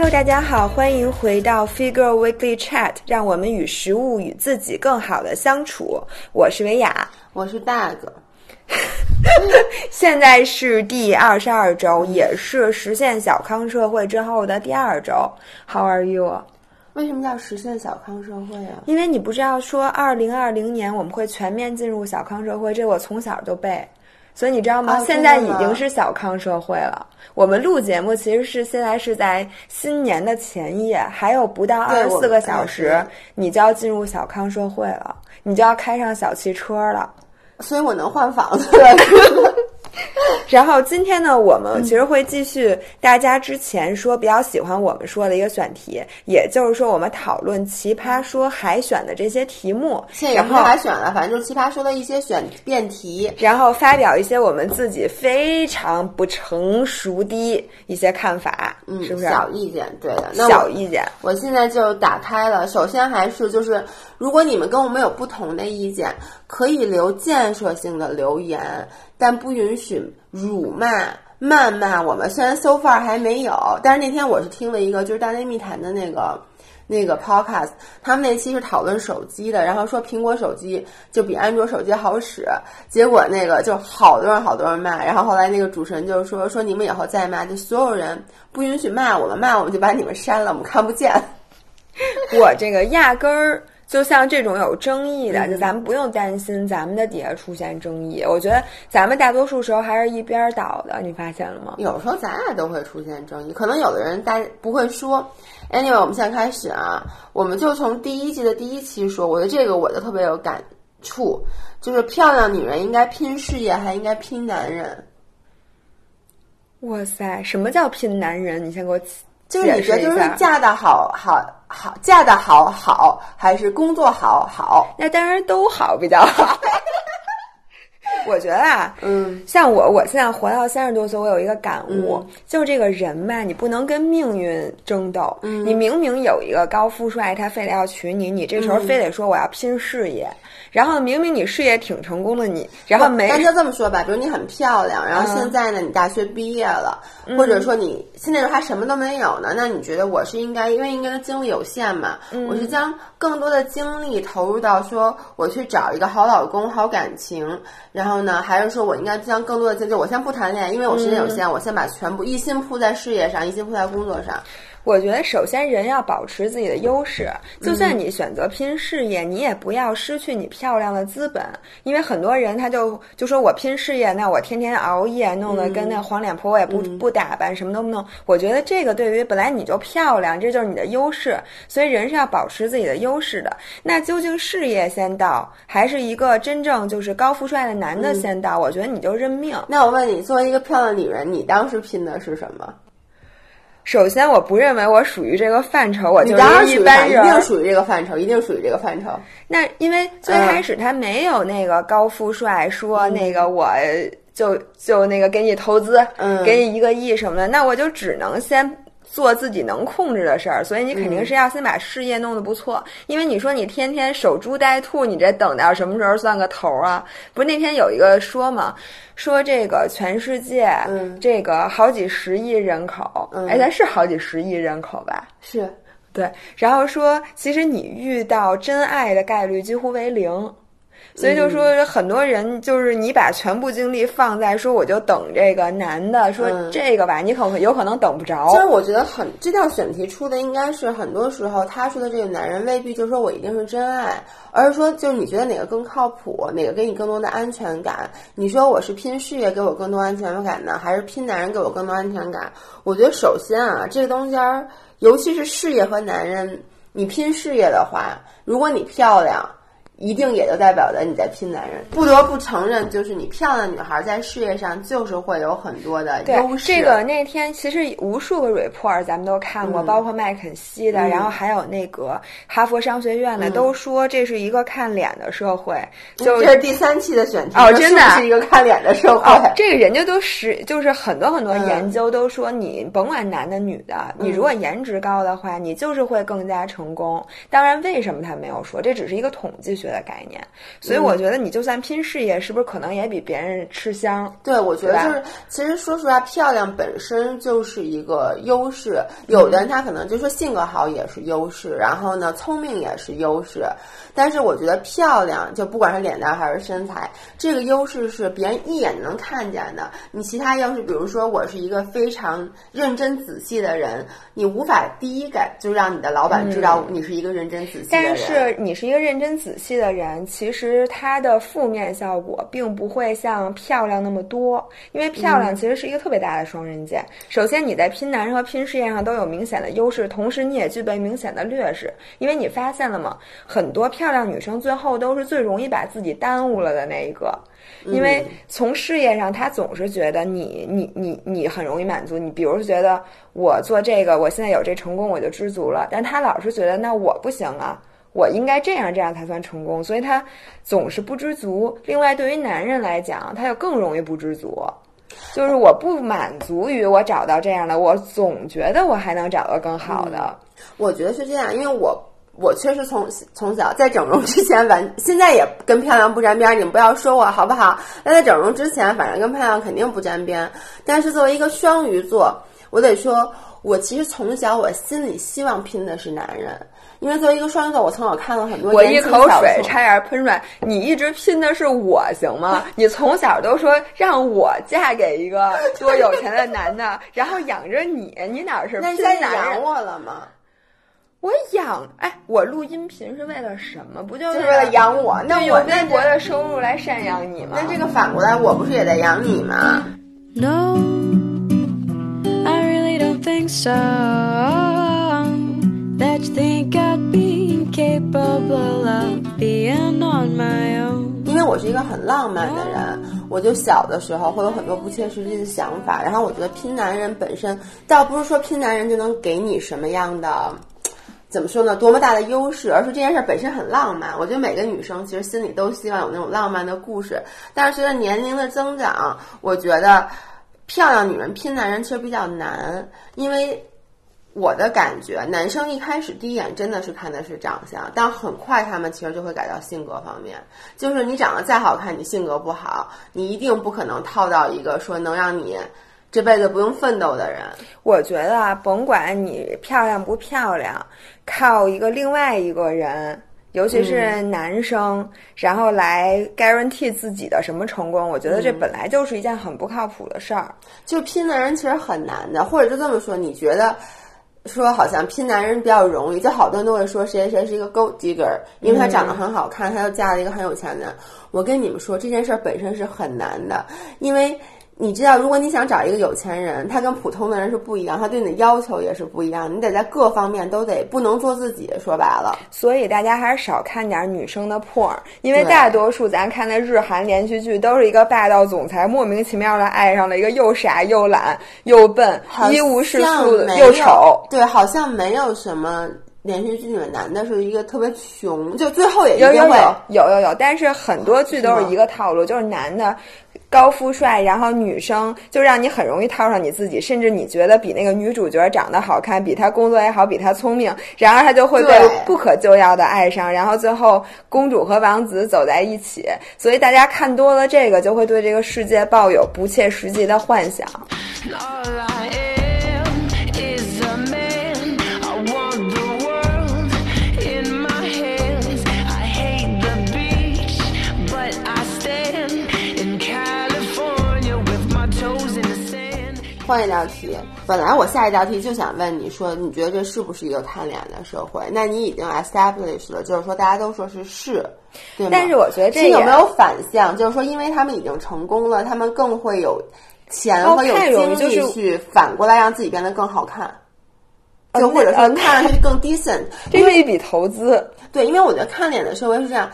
Hello，大家好，欢迎回到 Figure Weekly Chat，让我们与食物与自己更好的相处。我是维雅，我是大哥。现在是第二十二周，也是实现小康社会之后的第二周。How are you？为什么叫实现小康社会啊？因为你不知道说二零二零年我们会全面进入小康社会，这我从小就背。所以你知道吗？哦现在已经是小康社会了。我们录节目其实是现在是在新年的前夜，还有不到二十四个小时哎，你就要进入小康社会了，你就要开上小汽车了。所以我能换房子了。然后今天呢，我们其实会继续大家之前说比较喜欢我们说的一个选题，也就是说我们讨论奇葩说海选的这些题目，现在也不是然后海选了，反正就是奇葩说的一些选辩题。然后发表一些我们自己非常不成熟的一些看法，嗯，是不是？小意见，对的。那小意见，我现在就打开了。首先还是就是，如果你们跟我们有不同的意见，可以留建设性的留言，但不允许辱骂、谩骂我们。虽然 so far 还没有，但是那天我是听了一个就是大内密谈的那个。那个 podcast，他们那期是讨论手机的，然后说苹果手机就比安卓手机好使，结果那个就好多人好多人骂，然后后来那个主持人就说说你们以后再骂，就所有人不允许骂我们，骂我们就把你们删了，我们看不见。我这个压根儿。就像这种有争议的，嗯就咱们不用担心咱们的底下出现争议。我觉得咱们大多数时候还是一边倒的，你发现了吗？有时候咱俩都会出现争议，可能有的人大不会说。Anyway，我们现在开始啊，我们就从第一季的第一期说。我觉得这个我就特别有感触，就是漂亮女人应该拼事业，还应该拼男人。哇塞，什么叫拼男人？你先给我就是你觉得就是嫁的好好好，嫁的好好，还是工作好好？那当然都好比较好。我觉得啊，嗯，像我，我现在活到三十多岁，我有一个感悟，嗯。就是这个人嘛，你不能跟命运争斗。嗯。你明明有一个高富帅，他非得要娶你，你这时候嗯非得说我要拼事业，然后明明你事业挺成功的你，然后没但就这么说吧，比如你很漂亮，然后嗯。现在呢，你大学毕业了，或者说你现在还什么都没有呢，那你觉得我是应该，因为应该的精力有限嘛，嗯。我是将更多的精力投入到说我去找一个好老公、好感情，然后呢，还是说我应该将更多的精力，我先不谈恋爱，因为我时间有嗯限，我先把全部一心扑在事业上，一心扑在工作上。我觉得首先人要保持自己的优势，就算嗯你选择拼事业，你也不要失去你漂亮的资本，因为很多人他就就说我拼事业，那我天天熬夜，弄得跟那黄脸婆，我也不、不打扮，什么都不弄。我觉得这个对于本来你就漂亮，这就是你的优势，所以人是要保持自己的优势的。那究竟事业先到，还是一个真正就是高富帅的男的先到？我觉得你就认命。那我问你，作为一个漂亮女人，你当时拼的是什么？首先，我不认为我属于这个范畴，我就是一般人？一。定属于这个范畴，一定属于这个范畴。那因为最开始他没有那个高富帅说那个我就就那个给你投资，嗯给你一个亿什么的，那我就只能先。做自己能控制的事儿，所以你肯定是要先把事业弄得不错。因为你说你天天守株待兔，你这等到什么时候算个头儿啊？不是那天有一个说嘛，说这个全世界、嗯这个好几十亿人口，嗯哎，咱是好几十亿人口吧？是，对，然后说，其实你遇到真爱的概率几乎为零，所以就说很多人就是你把全部精力放在说我就等这个男的，说嗯这个吧，你可能有可能等不着其。实我觉得很这道选题出的应该是很多时候他说的这个男人未必就说我一定是真爱，而是说就是你觉得哪个更靠谱，哪个给你更多的安全感？你说我是拼事业给我更多安全感呢，还是拼男人给我更多安全感？我觉得首先啊，这个东西儿，尤其是事业和男人，你拼事业的话，如果你漂亮。一定也就代表着你在拼男人，不得不承认，就是你漂亮女孩在事业上就是会有很多的优，势。这个那天其实无数个 report 咱们都看过，嗯包括麦肯锡的，嗯然后还有那个哈佛商学院的，嗯都说这是一个看脸的社会。就这是第三期的选题哦真的啊是是一个看脸的社会？哦，这个人家都是，就是很多很多嗯研究都说，你甭管男的女的，你如果颜值高的话，你就是会更加成功。当然，为什么他没有说？这只是一个统计学确的概念。所以我觉得你就算拼事业，是不是可能也比别人吃香？对，我觉得就是，其实说实话，漂亮本身就是一个优势。有的人他可能就说性格好也是优势，然后呢，聪明也是优势。但是我觉得漂亮，就不管是脸蛋还是身材，这个优势是别人一眼能看见的。你其他要是，比如说我是一个非常认真仔细的人，你无法第一感就让你的老板知道你是一个认真仔细的人。但是你是一个认真仔细的人，其实它的负面效果并不会像漂亮那么多，因为漂亮其实是一个特别大的双刃剑。首先你在拼男人和拼事业上都有明显的优势，同时你也具备明显的劣势，因为你发现了吗？很多漂亮女生最后都是最容易把自己耽误了的那一个，因为从事业上，她总是觉得你你你你很容易满足。你，比如觉得我做这个，我现在有这成功我就知足了，但她老是觉得那我不行啊，我应该这样这样才算成功，所以他总是不知足。另外，对于男人来讲，他又更容易不知足，就是我不满足于我找到这样的，我总觉得我还能找到更好的。我觉得是这样，因为我。我确实从从小在整容之前完，现在也跟漂亮不沾边。你们不要说我好不好？那在整容之前，反正跟漂亮肯定不沾边。但是作为一个双鱼座，我得说，我其实从小我心里希望拼的是男人，因为作为一个双鱼座，我从小看了很多。我一口水差点喷出来。你一直拼的是我行吗？你从小都说让我嫁给一个多有钱的男的，然后养着你，你哪是拼男人？养我了吗？我养哎，我录音频是为了什么？不就是为了养我？那我微薄的收入来赡养你吗？那这个反过来，我不是也在养你吗？No, I really don't think so. That you think I'd be capable of being on my own. 因为我是一个很浪漫的人，我就小的时候会有很多不切实际的想法。然后我觉得拼男人本身，倒不是说拼男人就能给你什么样的。怎么说呢？多么大的优势，而是这件事本身很浪漫。我觉得每个女生其实心里都希望有那种浪漫的故事。但是随着年龄的增长，我觉得漂亮女人拼男人其实比较难，因为我的感觉，男生一开始第一眼真的是看的是长相，但很快他们其实就会改到性格方面。就是你长得再好看，你性格不好，你一定不可能套到一个说能让你。这辈子不用奋斗的人，我觉得啊，甭管你漂亮不漂亮，靠一个另外一个人，尤其是男生，然后来 guarantee 自己的什么成功，我觉得这本来就是一件很不靠谱的事儿。就拼的人其实很难的，或者就这么说，你觉得说好像拼男人比较容易，就好多人都会说谁谁谁是一个 gold digger，因为他长得很好看，他又嫁了一个很有钱的。我跟你们说，这件事本身是很难的，因为。你知道，如果你想找一个有钱人，他跟普通的人是不一样，他对你的要求也是不一样。你得在各方面都得不能做自己，说白了。所以大家还是少看点女生的破，因为大多数咱看的日韩连续剧都是一个霸道总裁莫名其妙的爱上了一个又傻又懒又笨一无是处又丑。对，好像没有什么连续剧里面男的是一个特别穷，就最后也有有有有有有，但是很多剧都是一个套路，就是男的。高富帅，然后女生就让你很容易套上你自己，甚至你觉得比那个女主角长得好看，比她工作也好，比她聪明，然而她就会被不可救药的爱上，然后最后公主和王子走在一起。所以大家看多了这个，就会对这个世界抱有不切实际的幻想。换一道题，本来我下一道题就想问你说，你觉得这是不是一个看脸的社会？那你已经 established 了，就是说大家都说是是，对吗？但是我觉得这有没有反向？就是说，因为他们已经成功了，他们更会有钱和有精力去反过来让自己变得更好看，就或者说看上去更 decent，这是一笔投资。对，因为我觉得看脸的社会是这样。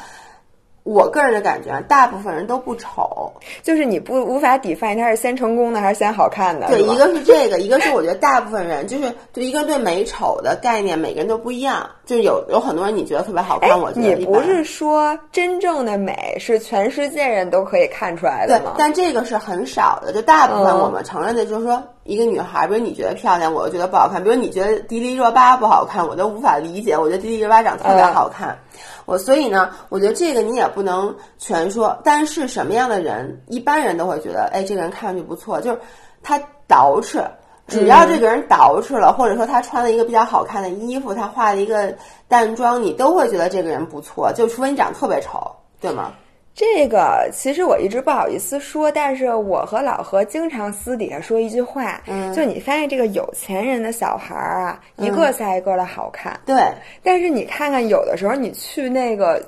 我个人的感觉，大部分人都不丑，就是你不无法 define 他是先成功的还是先好看的。对，一个是这个，一个是我觉得大部分人就是对一个对美丑的概念，每个人都不一样。就有有很多人你觉得特别好哎看，我，觉得。你不是说真正的美是全世界人都可以看出来的吗？，但这个是很少的，就大部分嗯我们承认的就是说，一个女孩，比如你觉得漂亮，我就觉得不好看；比如你觉得迪丽热巴不好看，我都无法理解，我觉得迪丽热巴长得特别嗯好看。我所以呢，我觉得这个你也不能全说，但是什么样的人，一般人都会觉得，哎，这个人看上去不错，就是他捯饬。只要这个人捯饬了，或者说他穿了一个比较好看的衣服，他化了一个淡妆，你都会觉得这个人不错，就除非你长得特别丑，对吗？这个其实我一直不好意思说，但是我和老何经常私底下说一句话，嗯。就你发现这个有钱人的小孩儿啊，一个赛一个的好看，对，但是你看看有的时候你去那个，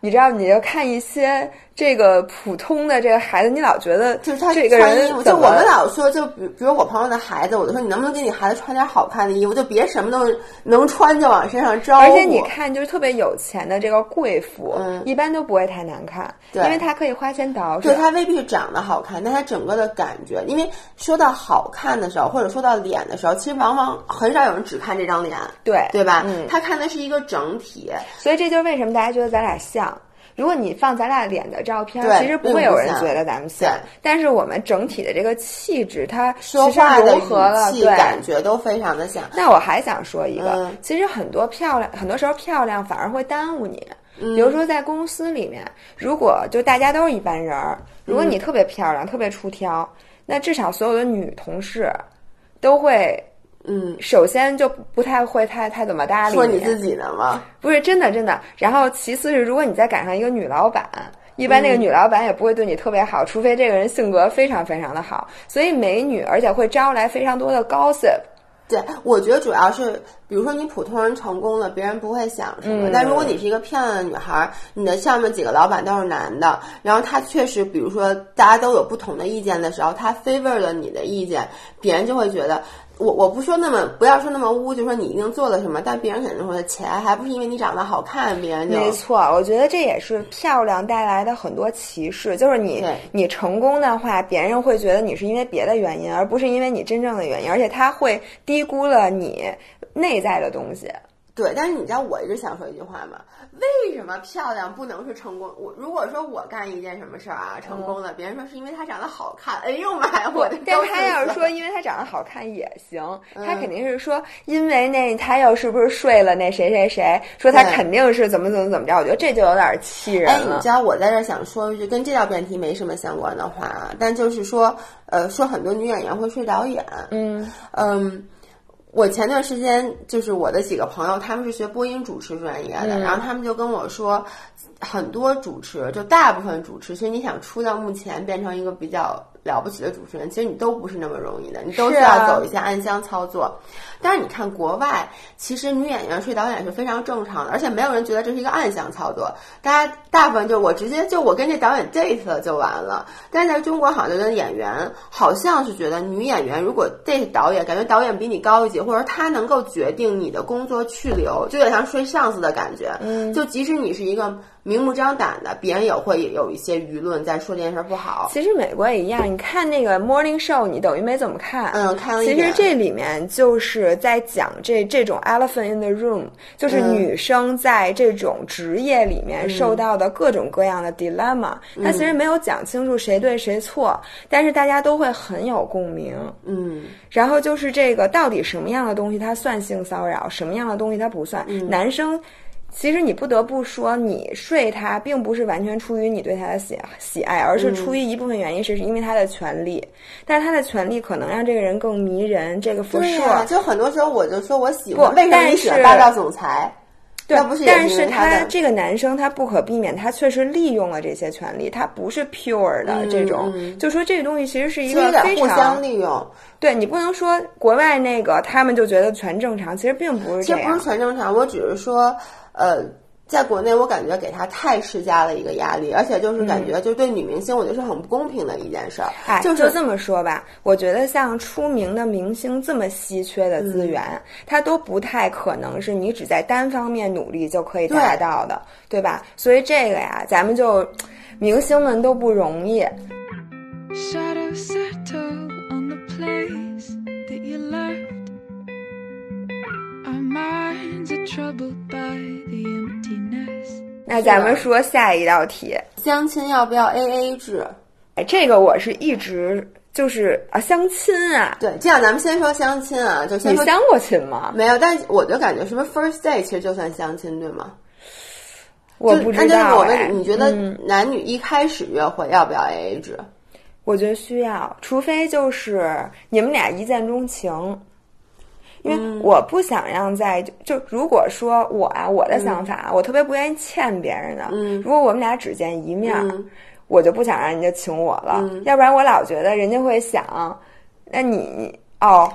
你知道你就看一些这个普通的这个孩子，你老觉得就是他这个穿衣服，就人怎么我们老说，就比比如我朋友的孩子，我就说你能不能给你孩子穿点好看的衣服，就别什么都能穿就往身上招呼。而且你看，就是特别有钱的这个贵妇，嗯一般都不会太难看，对因为他可以花钱捯饬。就他未必是长得好看，但他整个的感觉，因为说到好看的时候，或者说到脸的时候，其实往往很少有人只看这张脸，对对吧？嗯他看的是一个整体。所以这就是为什么大家觉得咱俩像。如果你放咱俩脸的照片，对其实不会有人觉得咱们像。但是我们整体的这个气质，它说话的融合了，语气、对。感觉都非常的像。那我还想说一个，嗯其实很多漂亮，很多时候漂亮反而会耽误你。嗯比如说在公司里面，如果就大家都是一般人儿，如果你特别漂亮、特别出挑，那至少所有的女同事都会，嗯，首先就不太会太太怎么搭理说你自己的吗？不是真的真的。然后其次是，如果你再赶上一个女老板。一般那个女老板也不会对你特别好，除非这个人性格非常非常的好。所以美女，而且会招来非常多的 gossip。对，我觉得主要是，比如说你普通人成功了，别人不会想什么。但如果你是一个漂亮的女孩，你的下面几个老板都是男的，然后他确实，比如说大家都有不同的意见的时候，他 favor 了你的意见，别人就会觉得。我我不说那么不要说那么污，就说你一定做了什么，但别人肯定会钱，还不是因为你长得好看，别人就没错，我觉得这也是漂亮带来的很多歧视。就是你你成功的话，别人会觉得你是因为别的原因，而不是因为你真正的原因，而且他会低估了你内在的东西。对，但是你知道我一直想说一句话吗？为什么漂亮不能是成功？我如果说我干一件什么事儿啊成功了，别人说是因为她长得好看，哎呦妈呀，我的但高他要是说因为她长得好看也行，他嗯肯定是说因为那他又是不是睡了那谁谁谁，说他肯定是怎么怎么怎么着，我觉得这就有点气人哎，你知。道我在这儿想说一句跟这道辩题没什么相关的话啊，但就是说，呃，说很多女演员会睡导演，嗯。嗯，我前段时间就是我的几个朋友，他们是学播音主持专业的，嗯然后他们就跟我说，很多主持，就大部分主持，其实你想出到目前变成一个比较了不起的主持人，其实你都不是那么容易的，你都是是啊要走一些暗箱操作。但是你看国外，其实女演员睡导演是非常正常的，而且没有人觉得这是一个暗箱操作。大家大部分就我直接就我跟这导演 date 了就完了。但是在中国好像觉得演员好像是觉得女演员如果 date 导演，感觉导演比你高一级，或者他能够决定你的工作去留，就有点像睡上司的感觉。嗯，就即使你是一个明目张胆的，别人也会有一些舆论在说这件事儿不好。其实美国也一样，你看那个 morning show，你等于没怎么看。嗯，看了一其实。这里面就是在讲这这种 elephant in the room，就是嗯女生在这种职业里面受到的各种各样的 dilemma。它嗯其实没有讲清楚谁对谁错，但是大家都会很有共鸣。嗯，然后就是这个到底什么样的东西它算性骚扰，什么样的东西它不算？嗯男生。其实你不得不说，你睡他并不是完全出于你对他的喜喜爱，而嗯是出于一部分原因是因为他的权利。但是他的权利可能让这个人更迷人，这个辐射。对呀、就很多时候我就说我喜欢，为什么你喜欢但是霸道总裁？对不是，也但是他这个男生他不可避免，他确实利用了这些权利，他不是 pure 的这种，嗯就说这个东西其实是一个非常互相常利用。对你不能说国外那个他们就觉得全正常，其实并不是这样其实不是。全正常，我只是说，呃，在国内我感觉给他太施加了一个压力，而且就是感觉就对女明星，我觉得是很不公平的一件事儿。嗯哎，就就这么说吧，我觉得像出名的明星这么稀缺的资源，嗯它都不太可能是你只在单方面努力就可以达到的，对吧？所以这个呀，咱们就明星们都不容易。Shadows settle on the place 那咱们说下一道题，相亲要不要 A A 制？哎，这个我是一直就是啊，相亲啊，对，这样咱们先说相亲啊，就先说你相过亲吗？没有，但我就感觉是不是 first date 其实就算相亲，对吗？我不知道那就是我道哎问你，你觉得嗯男女一开始约会要不要 A A 制？我觉得需要，除非就是你们俩一见钟情。因嗯为我不想让在就就如果说我啊，我的想法，嗯我特别不愿意欠别人的。如果我们俩只见一面，嗯我就不想让人家请我了，要不然我老觉得人家会想，那你你哦，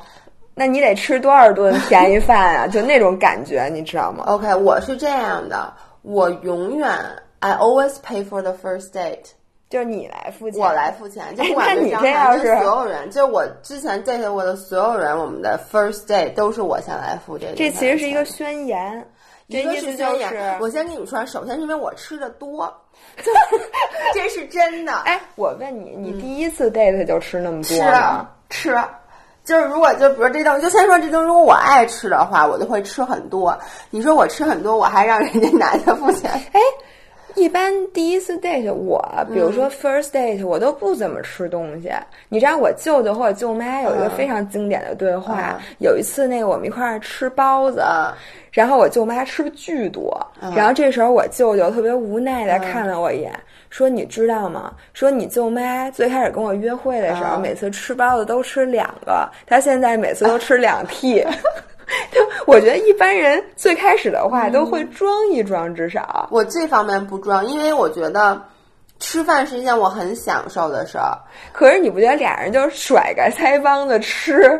那你得吃多少顿便宜饭啊？就那种感觉，你知道吗？OK，我是这样的，我永远 I always pay for the first date，就是你来付钱，我来付钱，就不管你是张翰，是所有人，就是我之前 date 过的所有人，我们的 first date 都是我先来付这个。这其实是一个宣言，这一个意思就是宣言是，我先跟你们说，首先是因为我吃的多，这是真的。哎，我问你，你第一次 date 就吃那么多吃吗？吃，就是如果就比如这东西，就先说这东西，如果我爱吃的话，我就会吃很多。你说我吃很多，我还让人家 男的付钱，哎，一般第一次 date 我，比如嗯说 first date，我都不怎么吃东西。你知道我舅舅或者舅妈有一个非常经典的对话，有一次那个我们一块儿吃包子。嗯然后我舅妈吃的巨多，然后这时候我舅舅特别无奈的看了我一眼，说：“你知道吗？说你舅妈最开始跟我约会的时候，嗯每次吃包子都吃两个，她现在每次都吃两屉。就 我觉得一般人最开始的话都会装一装，至少。我这方面不装，因为我觉得吃饭是一件我很享受的事儿。可是你不觉得俩人就甩开腮帮子吃，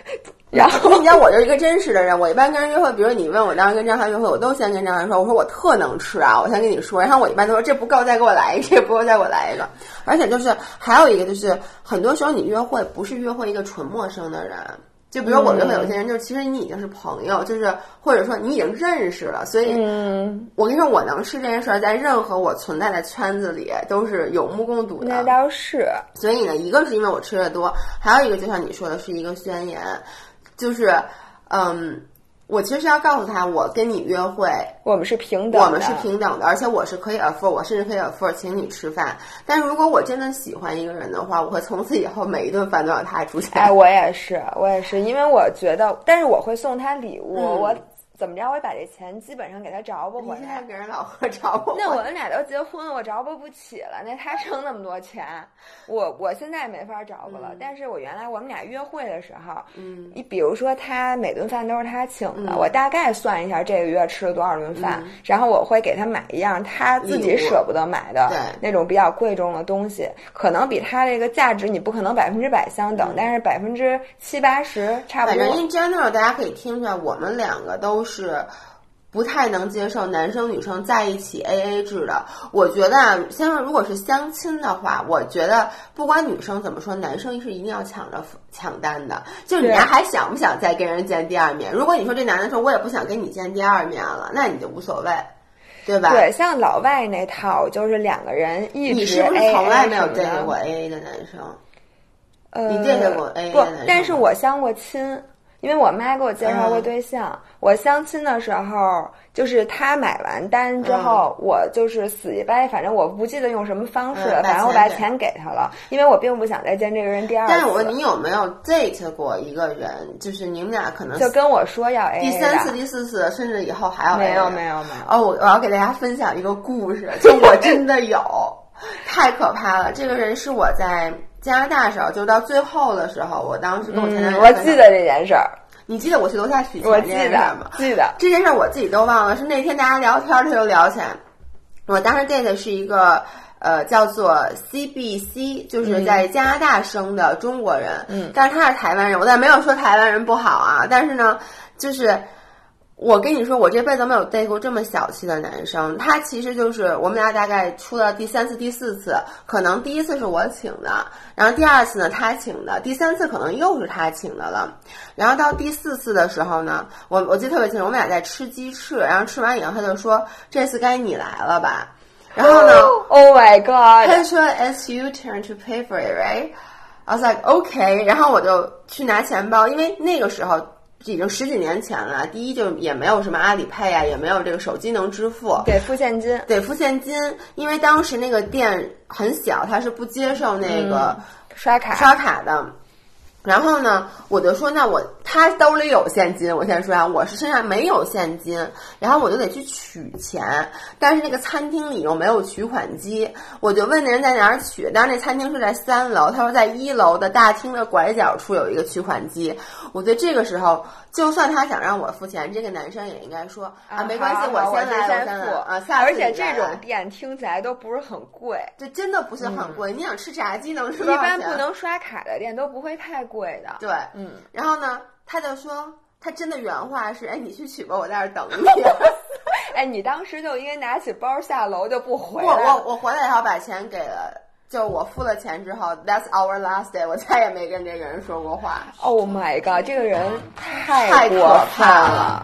然后你知道我就是一个真实的人，我一般跟人约会，比如你问我当时跟张翰约会，我都先跟张翰说，我说我特能吃啊，我先跟你说，然后我一般都说这不够，再给我来一个，这不够再给我来一个。而且就是还有一个就是，很多时候你约会不是约会一个纯陌生的人。就比如我约会有些人，就是其实你已经是朋友，就是或者说你已经认识了，所以，嗯，我跟你说，我能吃这件事儿，在任何我存在的圈子里都是有目共睹的。那倒是。所以呢，一个是因为我吃的多，还有一个就像你说的，是一个宣言，就是，嗯，我其实是要告诉他，我跟你约会，我们是平等的，我们是平等的，而且我是可以 afford，我甚至可以 afford 请你吃饭。但是如果我真的喜欢一个人的话，我会从此以后每一顿饭都要他出钱。哎，我也是，我也是，因为我觉得，但是我会送他礼物，嗯我怎么着，我也把这钱基本上给他着不回来。现在给人老喝找我，那我们俩都结婚了，我找补不起了。那他挣那么多钱，我我现在没法找补了。但是我原来我们俩约会的时候，嗯，你比如说他每顿饭都是他请的，嗯我大概算一下这个月吃了多少顿饭，然后我会给他买一样他自己舍不得买的对那种比较贵重的东西，可能比他这个价值你不可能百分之百相等，但是百分之七八十差不多反正。in general，大家可以听出来，我们两个都是不太能接受男生女生在一起 A A 制的。我觉得啊，先说如果是相亲的话，我觉得不管女生怎么说，男生是一定要抢着抢单的。就是你还想不想再跟人见第二面？如果你说这男的说我也不想跟你见第二面了，那你就无所谓，对吧？对，像老外那套，就是两个人一直你是不是从来没有什么的 date 过 A A 的男生？呃，你 date 过 AA 不的男生？但是我相过亲，因为我妈给我介绍过嗯对象。我相亲的时候，就是他买完单之后，我就是死乞白，反正我不记得用什么方式了，嗯反正我把钱钱给他了，因为我并不想再见这个人第二次。但是我问你有没有 date 过一个人，就是你们俩可能就跟我说要 A 第三次、第四次，甚至以后还要没有没有没有。哦，我我要给大家分享一个故事，就我真的有，太可怕了。这个人是我在加拿大时候，就到最后的时候，我当时跟我前男嗯，友、我记，得这件事儿，你记得我去楼下取钱我记这件事得吗？记得。这件事儿我自己都忘了，是那天大家聊天儿他就聊起来。我当时 date 是一个呃叫做 CBC，就是在加拿大生的中国人，嗯，但是他是台湾人，我但没有说台湾人不好啊，但是呢，就是。我跟你说，我这辈子都没有 date 过这么小气的男生。他其实就是我们俩大概出了第三次、第四次，可能第一次是我请的，然后第二次呢他请的，第三次可能又是他请的了。然后到第四次的时候呢，我我记得特别清楚，我们俩在吃鸡翅，然后吃完以后他就说：“这次该你来了吧？”然后呢，Oh my god！就说 "It's your turn to pay for it, right?" I was like, "OK." 然后我就去拿钱包，因为那个时候已经十几年前了。第一，就也没有什么阿里配啊，也没有这个手机能支付，得付现金。得付现金，因为当时那个店很小，他是不接受那个刷卡，刷卡的。然后呢，我就说，那我他兜里有现金，我先说啊，我是身上没有现金，然后我就得去取钱，但是那个餐厅里又没有取款机，我就问那人在哪儿取，当时那餐厅是在三楼，他说在一楼的大厅的拐角处有一个取款机，我觉得这个时候，就算他想让我付钱，这个男生也应该说啊，没关系，我先来，我先付。啊，下次而且这种店听起来都不是很贵，这真的不是很贵，你想吃炸鸡能吃一般不能刷卡的店都不会太贵的，对，嗯。然后呢，他就说，他真的原话是，哎，你去取吧，我在这儿等你。哎，你当时就应该拿起包下楼就不回来。我我我回来以后把钱给了，就我付了钱之后，That's our last day，我再也没跟这个人说过话。Oh my god，这个人太过分了。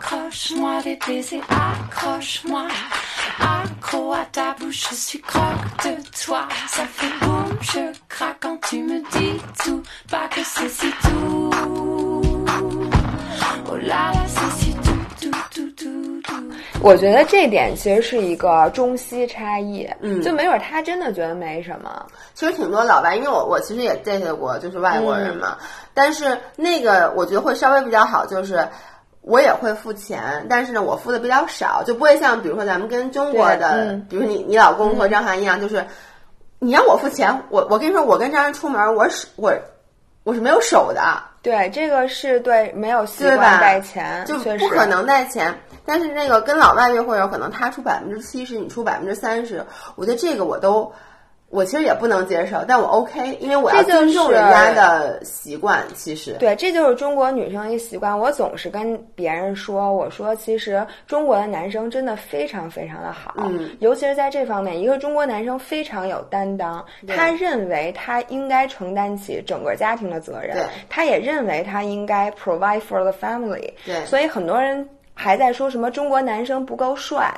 我觉得这点其实是一个中西差异，嗯，就没准他真的觉得没什么。其实挺多老外，因为我我其实也 date 过，就是外国人嘛。但是那个我觉得会稍微比较好，就是我也会付钱，但是呢，我付的比较少，就不会像比如说咱们跟中国的，比如你你老公和张涵一样，就是你让我付钱，我我跟你说，我跟张涵出门，我是我我是没有手的。对，这个是对没有习惯带钱，就不可能带钱。但是那个跟老外约会有可能他出百分之七十，你出百分之三十，我觉得这个我都，我其实也不能接受，但我 OK，因为我要尊重人家的习惯。其实对，这就是中国女生一习惯。我总是跟别人说，我说其实中国的男生真的非常非常的好，嗯，尤其是在这方面，一个中国男生非常有担当，他认为他应该承担起整个家庭的责任，他也认为他应该 provide for the family，对，所以很多人。还在说什么中国男生不够帅？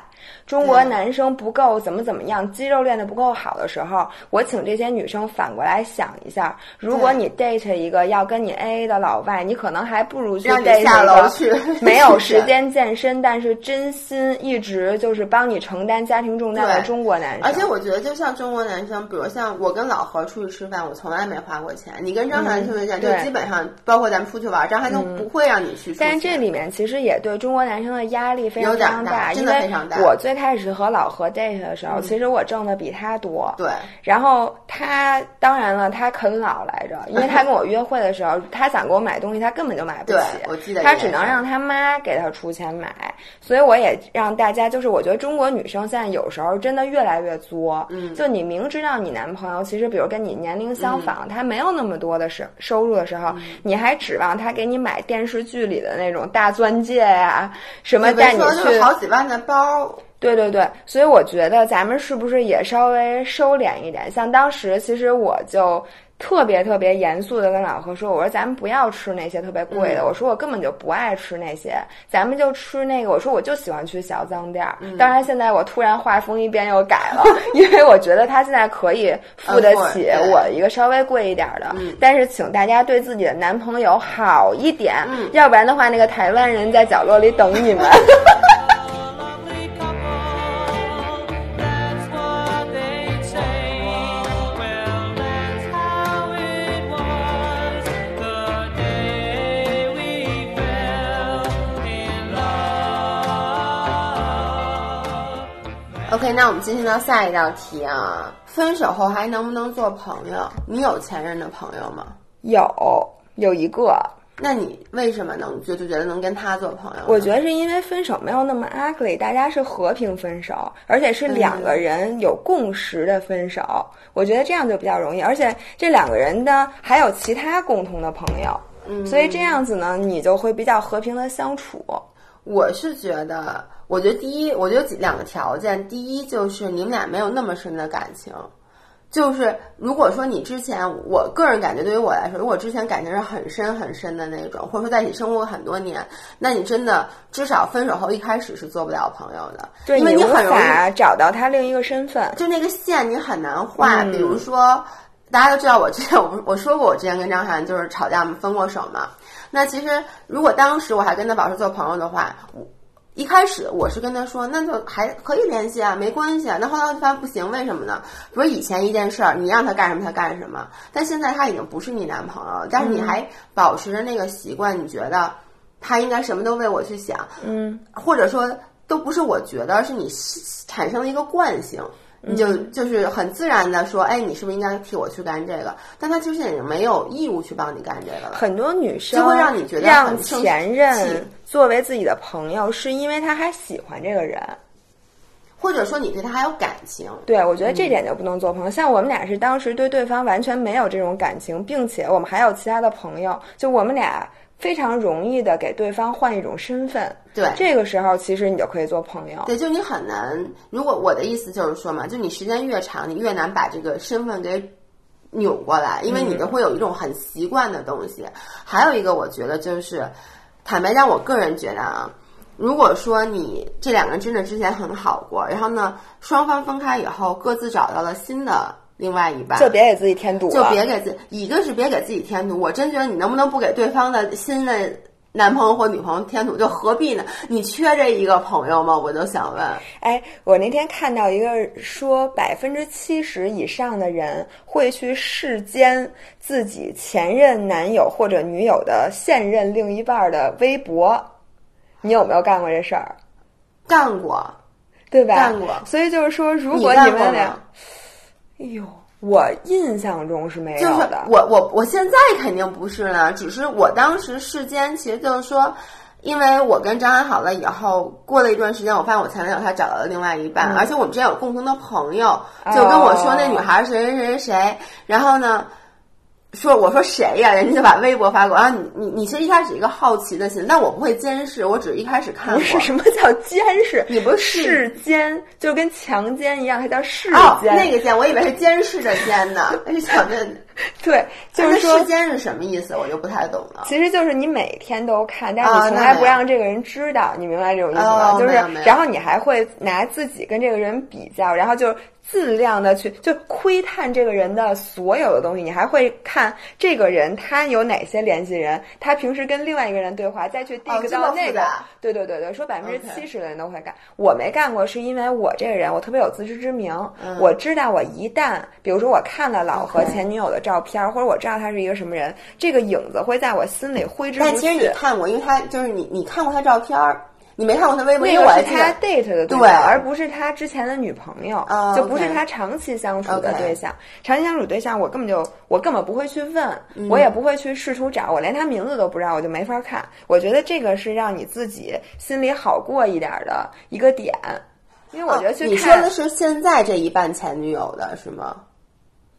中国男生不够怎么怎么样，肌肉练得不够好的时候，我请这些女生反过来想一下：如果你 date 一个要跟你 AA 的老外，你可能还不如去 date 一个 没有时间 健身，但是真心一直就是帮你承担家庭重担的中国男生。而且我觉得，就像中国男生，比如像我跟老何出去吃饭，我从来没花过钱。你跟张涵出去见，就基本上包括咱们出去玩，张涵都不会让你去。但是这里面其实也对中国男生的压力非常非常大，真的非常大。我最开始和老何 date 的时候，其实我挣的比他多。对。然后他当然了，他啃老来着，因为他跟我约会的时候，他想给我买东西，他根本就买不起。我记得。他只能让他妈给他出钱买。所以我也让大家，就是我觉得中国女生现在有时候真的越来越作。嗯。就你明知道你男朋友其实，比如跟你年龄相仿，他没有那么多的收收入的时候，你还指望他给你买电视剧里的那种大钻戒呀，什么带你去好几万的包。对对对，所以我觉得咱们是不是也稍微收敛一点？像当时，其实我就特别特别严肃的跟老何说：“我说咱们不要吃那些特别贵的，我说我根本就不爱吃那些，咱们就吃那个。我说我就喜欢去小脏店儿。当然，现在我突然画风一变又改了，因为我觉得他现在可以付得起我一个稍微贵一点的。但是，请大家对自己的男朋友好一点，要不然的话，那个台湾人在角落里等你们。”那我们进行到下一道题啊，分手后还能不能做朋友？你有前任的朋友吗？有，有一个。那你为什么能就就觉得能跟他做朋友？我觉得是因为分手没有那么 ugly，大家是和平分手，而且是两个人有共识的分手。我觉得这样就比较容易，而且这两个人呢还有其他共同的朋友，嗯，所以这样子呢，你就会比较和平的相处。我是觉得。我觉得第一，我觉得两个条件。第一就是你们俩没有那么深的感情，就是如果说你之前，我个人感觉对于我来说，如果之前感情是很深很深的那种，或者说在一起生活过很多年，那你真的至少分手后一开始是做不了朋友的，对，因为你很容易找到他另一个身份，就那个线你很难画。比如说。大家都知道我之前我不我说过我之前跟张涵就是吵架分过手嘛。那其实如果当时我还跟他保持做朋友的话，我一开始我是跟他说，那就还可以联系啊，没关系啊。那后来我发现不行，为什么呢？不是以前一件事儿，你让他干什么他干什么，但现在他已经不是你男朋友了，但是你还保持着那个习惯，你觉得他应该什么都为我去想，嗯，或者说都不是我觉得，是你产生了一个惯性。你就就是很自然的说，哎，你是不是应该替我去干这个？但他其实已经没有义务去帮你干这个了。很多女生就会让你觉得让很前任作为自己的朋友，是因为他还喜欢这个人。或者说你对他还有感情，对，我觉得这点就不能做朋友。像我们俩是当时对对方完全没有这种感情，并且我们还有其他的朋友，就我们俩非常容易的给对方换一种身份。对这个时候其实你就可以做朋友。对，就你很难。如果我的意思就是说嘛，就你时间越长，你越难把这个身份给扭过来，因为你就会有一种很习惯的东西。还有一个，我觉得就是，坦白讲，我个人觉得啊，如果说你这两个人真的之前很好过，然后呢，双方分开以后各自找到了新的另外一半，就别给自己添堵了，就别给自己，一个是别给自己添堵。我真觉得你能不能不给对方的新的男朋友或女朋友添堵，就何必呢？你缺这一个朋友吗？我就想问。哎，我那天看到一个说，百分之七十以上的人会去世间自己前任男友或者女友的现任另一半的微博，你有没有干过这事儿？干过，对吧？干过所以就是说，如果你们俩吗，？哎呦，我印象中是没有就是。我我我现在肯定不是了，只是我当时世间其实就是说，因为我跟张安好了以后，过了一段时间，我发现我前男友他找到了另外一半，而且我们之间有共同的朋友，就跟我说那女孩谁谁谁谁谁，然后呢。说我说谁呀、人家就把微博发给我，然后你你你其实一开始一个好奇的心，但我不会监视，我只是一开始看过。不是 什么叫监视？你不是视奸，就跟强奸一样，它叫世哦，那个监，我以为是监视的监呢，那 是小镇。对，就那是说时间是什么意思？我就不太懂了。其实就是你每天都看，但是啊你从来不让这个人知道，你明白这种意思吗？哦就是然后你还会拿自己跟这个人比较，然后就尽量的去就窥探这个人的所有的东西，你还会看这个人他有哪些联系人，他平时跟另外一个人对话，再去 dig 到那个。对对对对，说百分之七十的人都会干，我没干过，是因为我这个人我特别有自知之明，嗯我知道我一旦比如说我看了老何前女友的照片，或者我知道他是一个什么人，这个影子会在我心里挥之不去。但其实你看过，因为他就是你，你看过他照片儿，你没看过他微博，那因为我是他。date 的对象而不是他之前的女朋友，哦就不是他长期相处的对象。长期相处对象，我根本就我根本不会去问，嗯我也不会去试图找，我连他名字都不知道，我就没法看。我觉得这个是让你自己心里好过一点的一个点，因为我觉得去哦你说，的是现在这一半前女友的是吗？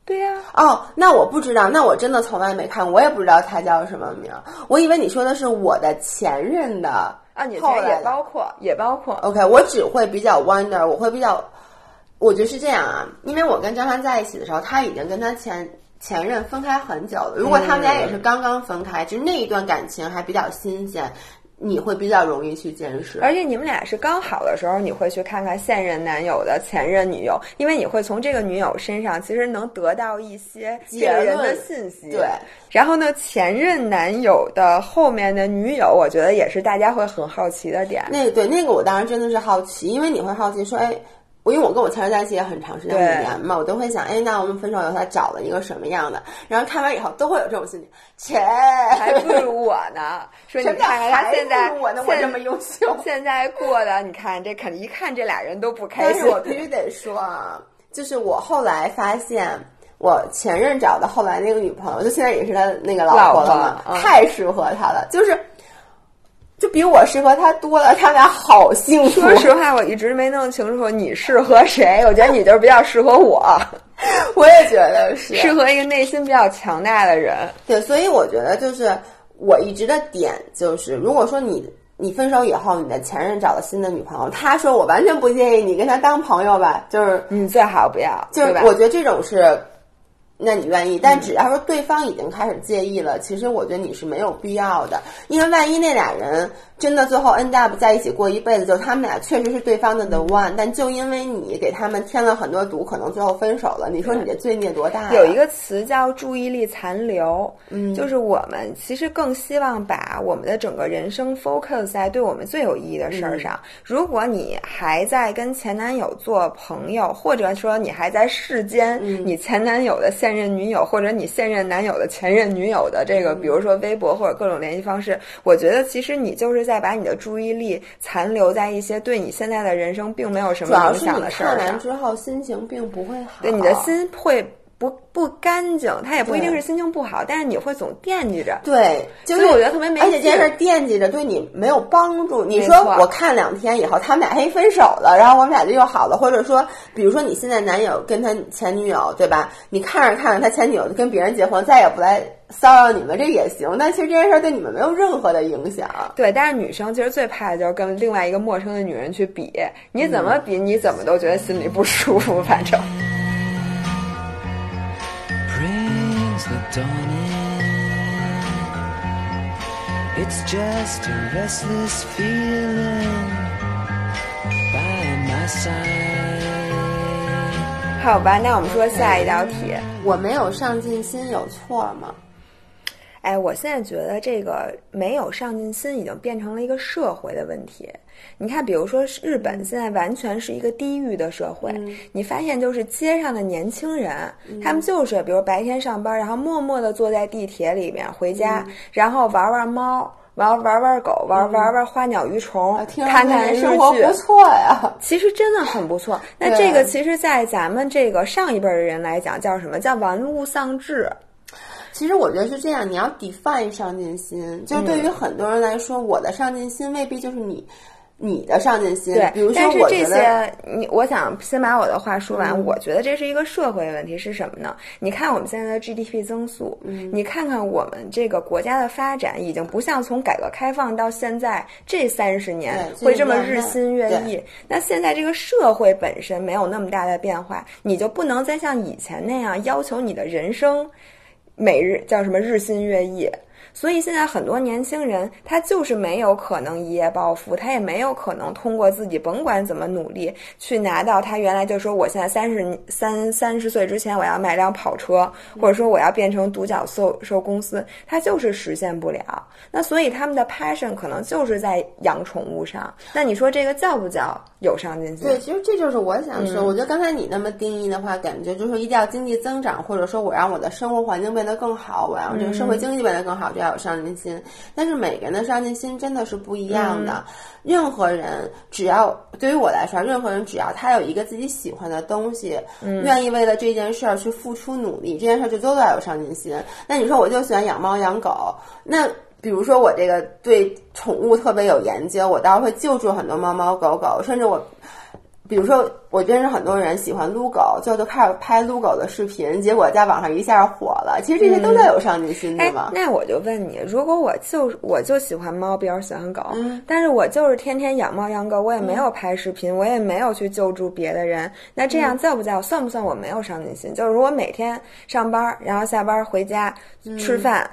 对呀、哦，那我不知道，那我真的从来没看过，我也不知道他叫什么名儿。我以为你说的是我的前任的啊，你后来的包括也包括 OK，我只会比较 wonder，我会比较，我觉得是这样啊，因为我跟张翰在一起的时候，他已经跟他前前任分开很久了。如果他们俩也是刚刚分开，就那一段感情还比较新鲜，你会比较容易去见识。而且你们俩是刚好的时候，你会去看看现任男友的前任女友，因为你会从这个女友身上其实能得到一些这结个人的信息。对。然后呢，前任男友的后面的女友，我觉得也是大家会很好奇的点。那对那个我当时真的是好奇，因为你会好奇说，哎，我因为我跟我前任在一起也很长时间，五对年嘛，我都会想，哎，那我们分手以后他找了一个什么样的？然后看完以后都会有这种心理，切，还不如我呢。说你看看他现在这么优秀。现在过的，你看这肯一看这俩人都不开心但是。我必须得说啊，就是我后来发现，我前任找的后来那个女朋友，就现在也是他那个老婆了太适合他了，就是就比我适合他多了，他们俩好幸福。说实话，我一直没弄清楚你适合谁。我觉得你就是比较适合我，我也觉得是适合一个内心比较强大的人。对，所以我觉得就是我一直的点就是，如果说你。你分手以后，你的前任找了新的女朋友，他说我完全不介意你跟他当朋友吧，就是你最好不要，就是？我觉得这种是那你愿意，但只要说对方已经开始介意了，其实我觉得你是没有必要的，因为万一那俩人真的最后 end up 在一起过一辈子，就他们俩确实是对方的 the one，但就因为你给他们添了很多堵，可能最后分手了，你说你这罪孽多大呀？有一个词叫注意力残留，嗯，就是我们其实更希望把我们的整个人生 focus 在对我们最有意义的事儿上。如果你还在跟前男友做朋友，或者说你还在世间，你前男友的现任女友或者你现任男友的前任女友的这个，比如说微博或者各种联系方式，我觉得其实你就是在把你的注意力残留在一些对你现在的人生并没有什么影响的事儿上。看完之后心情并不会好，对你的心会不不干净，他也不一定是心情不好，但是你会总惦记着。对，就是我觉得特别没劲而且这件事儿惦记着对你没有帮助。你说我看两天以后他们俩嘿分手了，然后我们俩就又好了，或者说，比如说你现在男友跟他前女友对吧？你看着看着他前女友跟别人结婚，再也不来骚扰你们，这也行。但其实这件事儿对你们没有任何的影响。对，但是女生其实最怕的就是跟另外一个陌生的女人去比，你怎么比，你怎么都觉得心里不舒服，反正。Dawn in. It's just a restless feeling by my side. 好吧，那我们说下一道题。我没有上进心有错吗？哎，我现在觉得这个没有上进心已经变成了一个社会的问题。你看，比如说日本现在完全是一个低欲的社会，你发现就是街上的年轻人，他们就是比如白天上班，然后默默地坐在地铁里面回家，然后玩玩猫。玩玩玩狗，玩玩玩花鸟鱼虫，看看生活不错呀。其实真的很不错。那这个其实，在咱们这个上一辈的人来讲，叫什么叫玩物丧志？其实我觉得是这样，你要 define 上进心，就是对于很多人来说，我的上进心未必就是你你的上进心。对，比如说但是这。些，你我想先把我的话说完。嗯我觉得这是一个社会问题，是什么呢？你看我们现在的 GDP 增速，嗯你看看我们这个国家的发展，已经不像从改革开放到现在这三十年会这么日新月异。那现在这个社会本身没有那么大的变化，你就不能再像以前那样要求你的人生每日叫什么日新月异。所以现在很多年轻人，他就是没有可能一夜暴富，他也没有可能通过自己甭管怎么努力去拿到他原来就说我现在三十三三十岁之前我要买辆跑车，或者说我要变成独角兽兽公司，他就是实现不了。那所以他们的 passion 可能就是在养宠物上。那你说这个叫不叫有上进心？对，其实这就是我想嗯说。我觉得刚才你那么定义的话，感觉就是说一定要经济增长，或者说我让我的生活环境变得更好，我让这个社嗯会经济变得更好，这要有上进心。但是每个人的上进心真的是不一样的。嗯任何人只要对于我来说，任何人只要他有一个自己喜欢的东西，嗯愿意为了这件事儿去付出努力，这件事儿就都要有上进心。那你说我就喜欢养猫养狗，那。比如说我这个对宠物特别有研究，我倒是会救助很多猫猫狗狗，甚至我比如说，我认识很多人喜欢撸狗，最后就开始拍撸狗的视频，结果在网上一下火了。其实这些都在有上进心，对哎吗，？那我就问你，如果我就我就喜欢猫，比较喜欢狗，嗯但是我就是天天养猫养狗，我也没有拍视频，我也没有去救助别的人，那这嗯样叫不叫？算不算我没有上进心？就是如果每天上班，然后下班回家、嗯吃饭、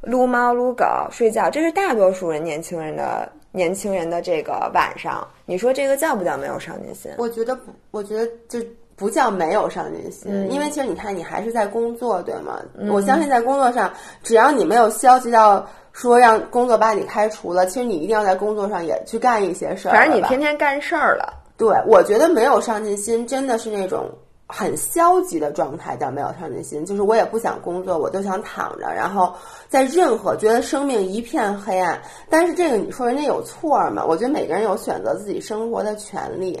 撸猫撸狗、睡觉，这是大多数人年轻人的年轻人的这个晚上，你说这个叫不叫没有上进心？我觉得不，我觉得就不叫没有上进心，嗯因为其实你看，你还是在工作，对吗？我相信在工作上，只要你没有消极到说让工作把你开除了，其实你一定要在工作上也去干一些事儿。反正你天天干事儿了。对，我觉得没有上进心真的是那种很消极的状态，叫没有上进心。就是我也不想工作，我就想躺着，然后在任何觉得生命一片黑暗。但是这个你说人家有错吗？我觉得每个人有选择自己生活的权利。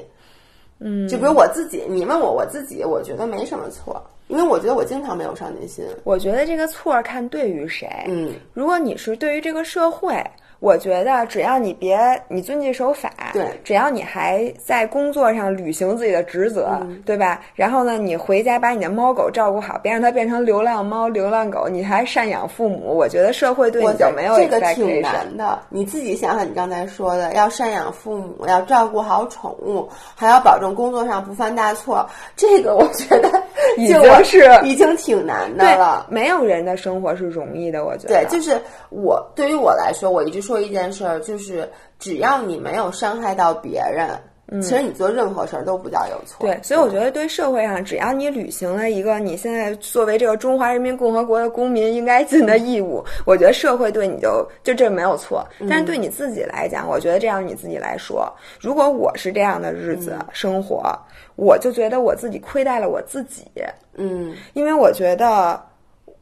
嗯，就比如我自己，你问我我自己，我觉得没什么错，因为我觉得我经常没有上进心。我觉得这个错儿看对于谁。嗯，如果你是对于这个社会，我觉得只要你别你遵纪守法，对只要你还在工作上履行自己的职责，嗯对吧？然后呢，你回家把你的猫狗照顾好，别让它变成流浪猫、流浪狗，你还赡养父母，我觉得社会对我你就没有这个挺难的。你自己想想，你刚才说的，要赡养父母，要照顾好宠物，还要保证工作上不犯大错，这个我觉得 已经是已经挺难的了。没有人的生活是容易的，我觉得。对，就是我对于我来说，我一直说一件事儿，就是只要你没有伤害到别人，其实你做任何事儿都不叫有错。嗯对，所以我觉得对社会上，只要你履行了一个你现在作为这个中华人民共和国的公民应该尽的义务，我觉得社会对你就就这没有错。但是对你自己来讲，我觉得这样你自己来说，如果我是这样的日子、生活，我就觉得我自己亏待了我自己，嗯，因为我觉得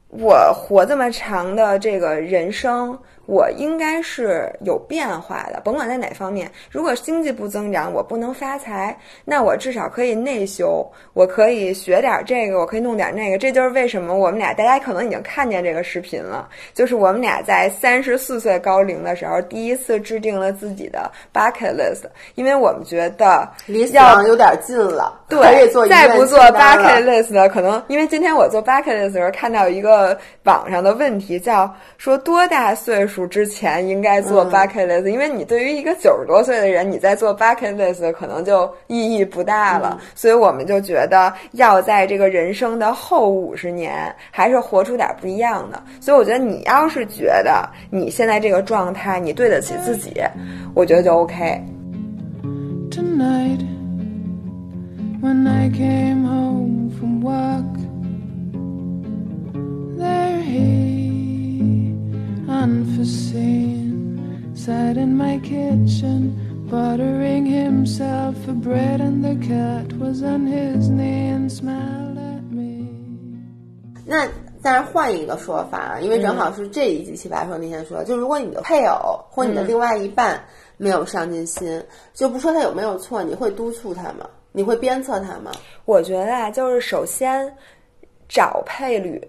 我活这么长的这个人生，我应该是有变化的，甭管在哪方面。如果经济不增长，我不能发财，那我至少可以内修，我可以学点这个，我可以弄点那个。这就是为什么我们俩，大家可能已经看见这个视频了，就是我们俩在三十四岁高龄的时候，第一次制定了自己的 bucket list，因为我们觉得离死要亡有点近了，对，做再不做 bucket list 的，可能因为今天我做 bucket list 的时候看到一个网上的问题，叫说多大岁数之前应该做嗯 bucket list？、因为你对于一个九十多岁的人，你在做 bucket list 可能就意义不大了，嗯所以我们就觉得要在这个人生的后五十年，还是活出点不一样的。所以我觉得你要是觉得你现在这个状态，你对得起自己，我觉得就 OK。tonight when I came home in my kitchen, buttering himself for bread, and the cat was on his knee and smiled at me. 那但是换一个说法啊，因为正好是这一集奇葩说那天说，就如果你的配偶或你的另外一半没有上进心，就不说他有没有错，你会督促他吗？你会鞭策他吗？我觉得啊，就是首先找配侣。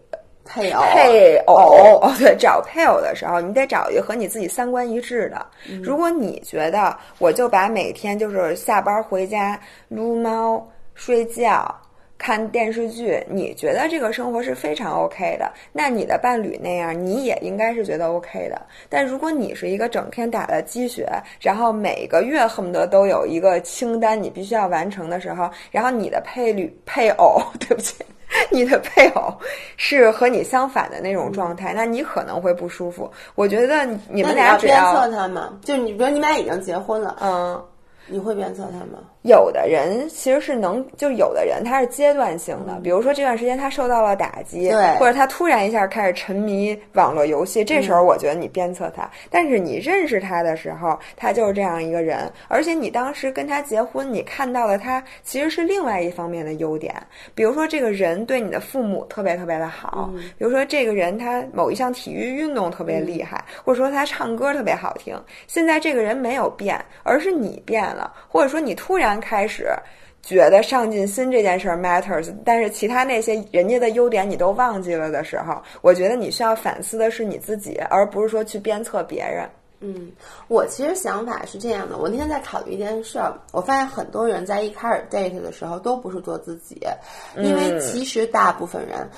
配偶，配偶。哦，对，找配偶的时候，你得找一个和你自己三观一致的。如果你觉得我就把每天就是下班回家撸猫、睡觉、看电视剧，你觉得这个生活是非常 OK 的，那你的伴侣那样，你也应该是觉得 OK 的。但如果你是一个整天打了鸡血，然后每个月恨不得都有一个清单你必须要完成的时候，然后你的配侣配偶，对不起。你的配偶是和你相反的那种状态，那你可能会不舒服。我觉得你们你要鞭俩只要策他吗？就你比如你们俩已经结婚了，嗯，你会鞭策他吗？有的人其实是能，就有的人他是阶段性的，比如说这段时间他受到了打击，嗯对。或者他突然一下开始沉迷网络游戏，这时候我觉得你鞭策他。但是你认识他的时候，他就是这样一个人，而且你当时跟他结婚，你看到了他其实是另外一方面的优点，比如说这个人对你的父母特别特别的好，比如说这个人他某一项体育运动特别厉害，或者说他唱歌特别好听。现在这个人没有变，而是你变了，或者说你突然开始。觉得上进心这件事儿 matters，但是其他那些人家的优点你都忘记了的时候，我觉得你需要反思的是你自己，而不是说去鞭策别人。嗯，我其实想法是这样的，我那天在考虑一件事儿，我发现很多人在一开始 date 的时候都不是做自己，因为其实大部分人。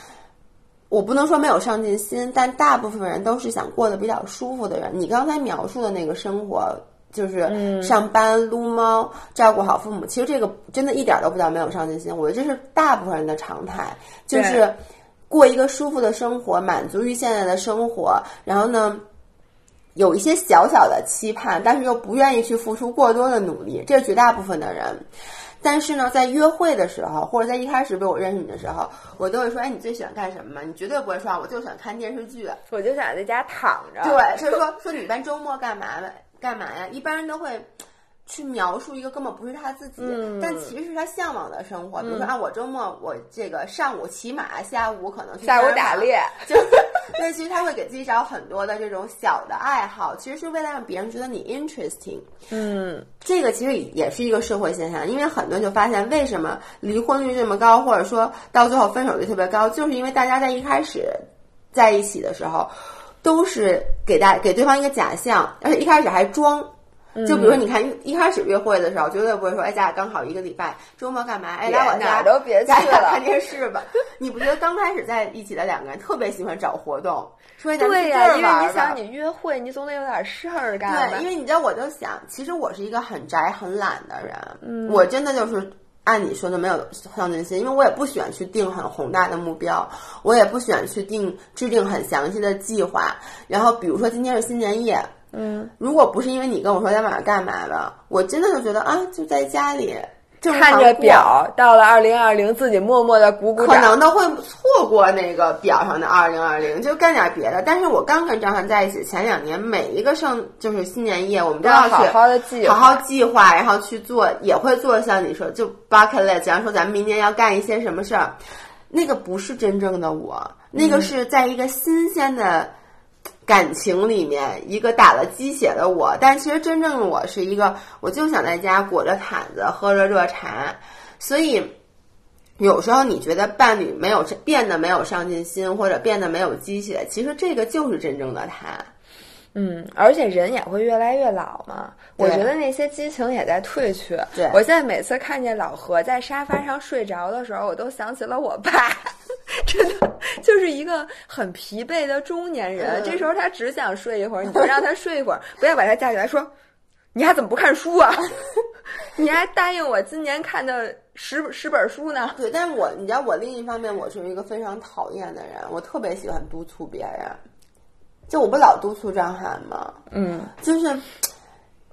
我不能说没有上进心，但大部分人都是想过得比较舒服的人。你刚才描述的那个生活，就是上班、撸猫、照顾好父母，其实这个真的一点都不叫没有上进心。我觉得这是大部分人的常态，就是过一个舒服的生活，满足于现在的生活，然后呢，有一些小小的期盼，但是又不愿意去付出过多的努力，这是绝大部分的人。但是呢，在约会的时候，或者在一开始被我认识你的时候，我都会说：“哎，你最喜欢干什么吗？”你绝对不会说：“我就喜欢看电视剧。”我就想在家躺着。对，所以说说你一般周末干嘛呢？干嘛呀？一般人都会去描述一个根本不是他自己，嗯但其实是他向往的生活。比如说啊，我周末我这个上午骑马，下午可能去下午打猎，就对，其实他会给自己找很多的这种小的爱好，其实是为了让别人觉得你 interesting。嗯，这个其实也是一个社会现象，因为很多人就发现为什么离婚率这么高，或者说到最后分手率特别高，就是因为大家在一开始在一起的时候，都是给大给对方一个假象，而且一开始还装。就比如说，你看一一开始约会的时候，绝对不会说，哎，咱俩刚好一个礼拜，周末干嘛？哎，来我哪家儿都别去了。看电视吧。你不觉得刚开始在一起的两个人特别喜欢找活动，说哎咱对呀、因为你想你约会，你总得有点事儿干吧。对，因为你知道，我就想，其实我是一个很宅、很懒的人，我真的就是按你说的没有上进心，因为我也不喜欢去定很宏大的目标，我也不喜欢去定制定很详细的计划。然后比如说今天是新年夜，嗯，如果不是因为你跟我说在晚上干嘛了，我真的就觉得啊，就在家里看着表，到了二零二零，自己默默的鼓鼓可。能都会错过那个表上的二零二零，就干点别的。但是我刚跟张涵在一起前两年，每一个圣就是新年夜，我们都要去好好的计划好好计划，然后去做，也会做像你说，就 bucket list，假如说咱们明年要干一些什么事儿，那个不是真正的我，那嗯个是在一个新鲜的。感情里面一个打了鸡血的我，但其实真正的我是一个，我就想在家裹着毯子喝着热茶，所以有时候你觉得伴侣没有变得没有上进心，或者变得没有鸡血，其实这个就是真正的他。嗯，而且人也会越来越老嘛。我觉得那些激情也在褪去。对我现在每次看见老何在沙发上睡着的时候，我都想起了我爸，真的就是一个很疲惫的中年人。嗯这时候他只想睡一会儿，你就让他睡一会儿，不要把他架起来说：“你还怎么不看书啊？你还答应我今年看的十十本书呢。”对，但是我你知道，我另一方面我是一个非常讨厌的人，我特别喜欢督促别人。就我不老督促张翰吗？嗯，就是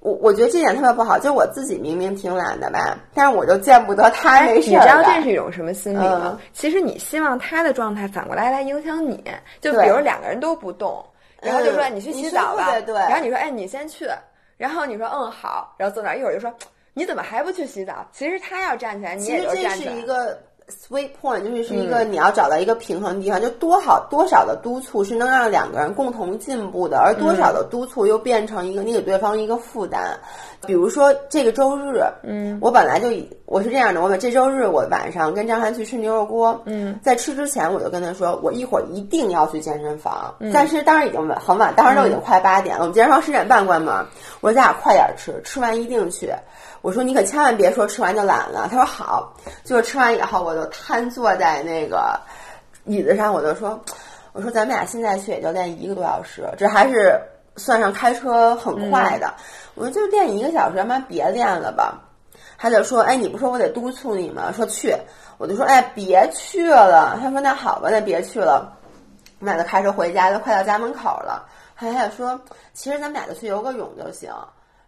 我我觉得这点特别不好，就我自己明明挺懒的吧，但是我就见不得他没哎你知道这是一种什么心理吗？嗯其实你希望他的状态反过来来影响你，就比如两个人都不动，然后就说嗯你去洗澡吧，然后你说哎你先去，然后你说嗯好，然后坐那儿一会儿就说你怎么还不去洗澡？其实他要站起来，你也就站起来。是一个 sweet point，就是是一个你要找到一个平衡的地方，就多好多少的督促是能让两个人共同进步的，而多少的督促又变成一个你给对方一个负担。比如说这个周日，嗯，我本来就以我是这样的，我本这周日我晚上跟张涵去吃牛肉锅，嗯，在吃之前我就跟他说，我一会儿一定要去健身房，但是当时已经很晚，当时都已经快八点了，我们健身房十点半关门，我说咱俩快点吃，吃完一定去。我说你可千万别说吃完就懒了。他说好。就是吃完以后，我就瘫坐在那个椅子上，我就说，我说咱们俩现在去也就练一个多小时，这还是算上开车很快的。我说就练一个小时，要不然别练了吧。他就说，哎，你不说我得督促你吗？说去，我就说，哎，别去了。他说那好吧，那别去了。我们俩就开车回家，都快到家门口了。他还说，其实咱们俩就去游个泳就行。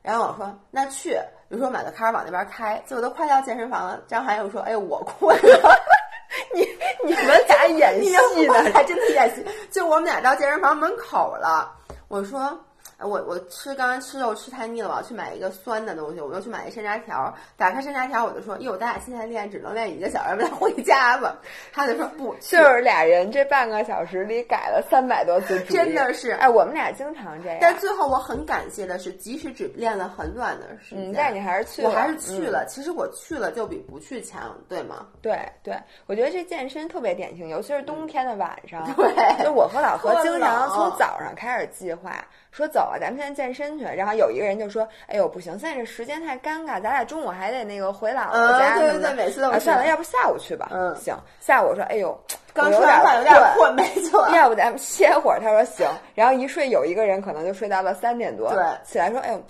然后我说那去，比如说我们俩就开始往那边开，结果都快到健身房了。张涵又说，哎，我困了。你你们俩演戏呢？还真的演戏。就我们俩到健身房门口了，我说。我我吃刚刚吃肉吃太腻了，我要去买一个酸的东西，我又去买一山楂条。打开山楂条，我就说：“哟，咱俩现在练只能练一个小时，要不然回家吧。”他就说：“不。”就是俩人这半个小时里改了三百多次主意，真的是哎，我们俩经常这样。但最后我很感谢的是，即使只练了很短的时间，嗯，但你还是去了，我还是去嗯了。其实我去了就比不去强，对吗？对对，我觉得这健身特别典型，尤其是冬天的晚上。对就我和老 何经常从早上开始计划，说走啊，咱们现在健身去。然后有一个人就说：“哎呦，不行，现在这时间太尴尬，咱俩中午还得那个回姥姥家什么的。对对每次都啊，算了，要不下午去吧。嗯行，下午我说：“哎呦，刚我有吃完饭有点点困，没错。要不咱们歇会儿？”他说：“行。”然后一睡，有一个人可能就睡到了三点多，对起来说：“哎呦，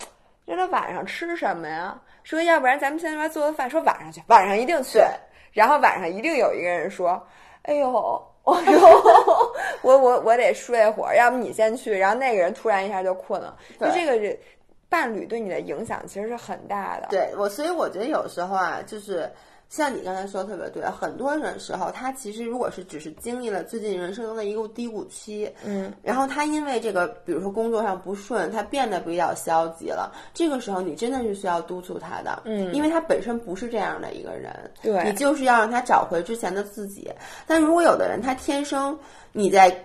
这都晚上吃什么呀？”说要不然咱们现在来做个饭，说晚上去，晚上一定去对。然后晚上一定有一个人说：“哎呦。”哎呦，我我我得睡会儿，要不你先去。然后那个人突然一下就困了，就这个人伴侣对你的影响其实是很大的。对我，所以我觉得有时候啊，就是像你刚才说的特别对，很多人时候他其实如果是只是经历了最近人生中的一个低谷期，嗯，然后他因为这个，比如说工作上不顺，他变得比较消极了，这个时候你真的是需要督促他的，嗯因为他本身不是这样的一个人，对你就是要让他找回之前的自己。但如果有的人他天生你在。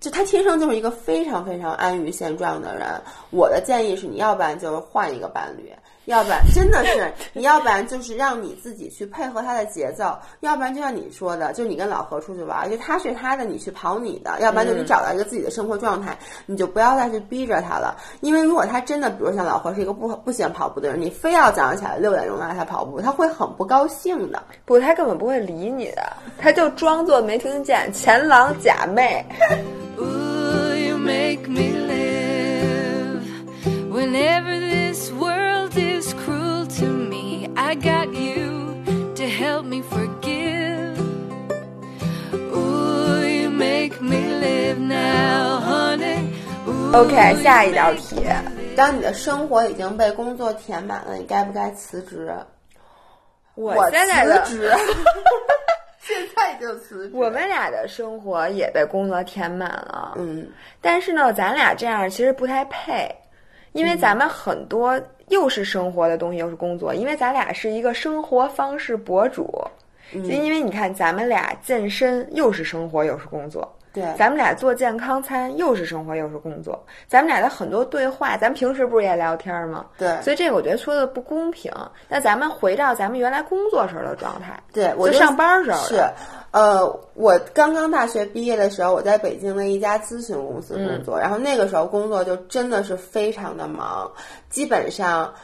就他天生就是一个非常非常安于现状的人。我的建议是，你要不然就是换一个伴侣，要不然真的是，你要不然就是让你自己去配合他的节奏，要不然就像你说的，就你跟老何出去玩，就他睡他的，你去跑你的，要不然就你找到一个自己的生活状态，你就不要再去逼着他了。因为如果他真的，比如像老何是一个不不喜欢跑步的人，你非要早上起来六点钟让他跑步，他会很不高兴的。不，他根本不会理你的，他就装作没听见，前狼假寐。Ooh, you make me live. Whenever this is cruel to me. I got you to help me forgive. Ok 下一道题当你的生活已经被工作填满了你该不该辞职？我在哪 现在就辞职。我们俩的生活也被工作填满了嗯。但是呢咱俩这样其实不太配因为咱们很多又是生活的东西，又是工作，因为咱俩是一个生活方式博主，就因为你看咱们俩健身又是生活又是工作。对，咱们俩做健康餐又是生活又是工作，咱们俩的很多对话，咱们平时不是也聊天吗？对所以这个我觉得说的不公平。那咱们回到咱们原来工作时候的状态，对，我就上班时候是，呃，我刚刚大学毕业的时候，我在北京的一家咨询公司工作，然后那个时候工作就真的是非常的忙，基本上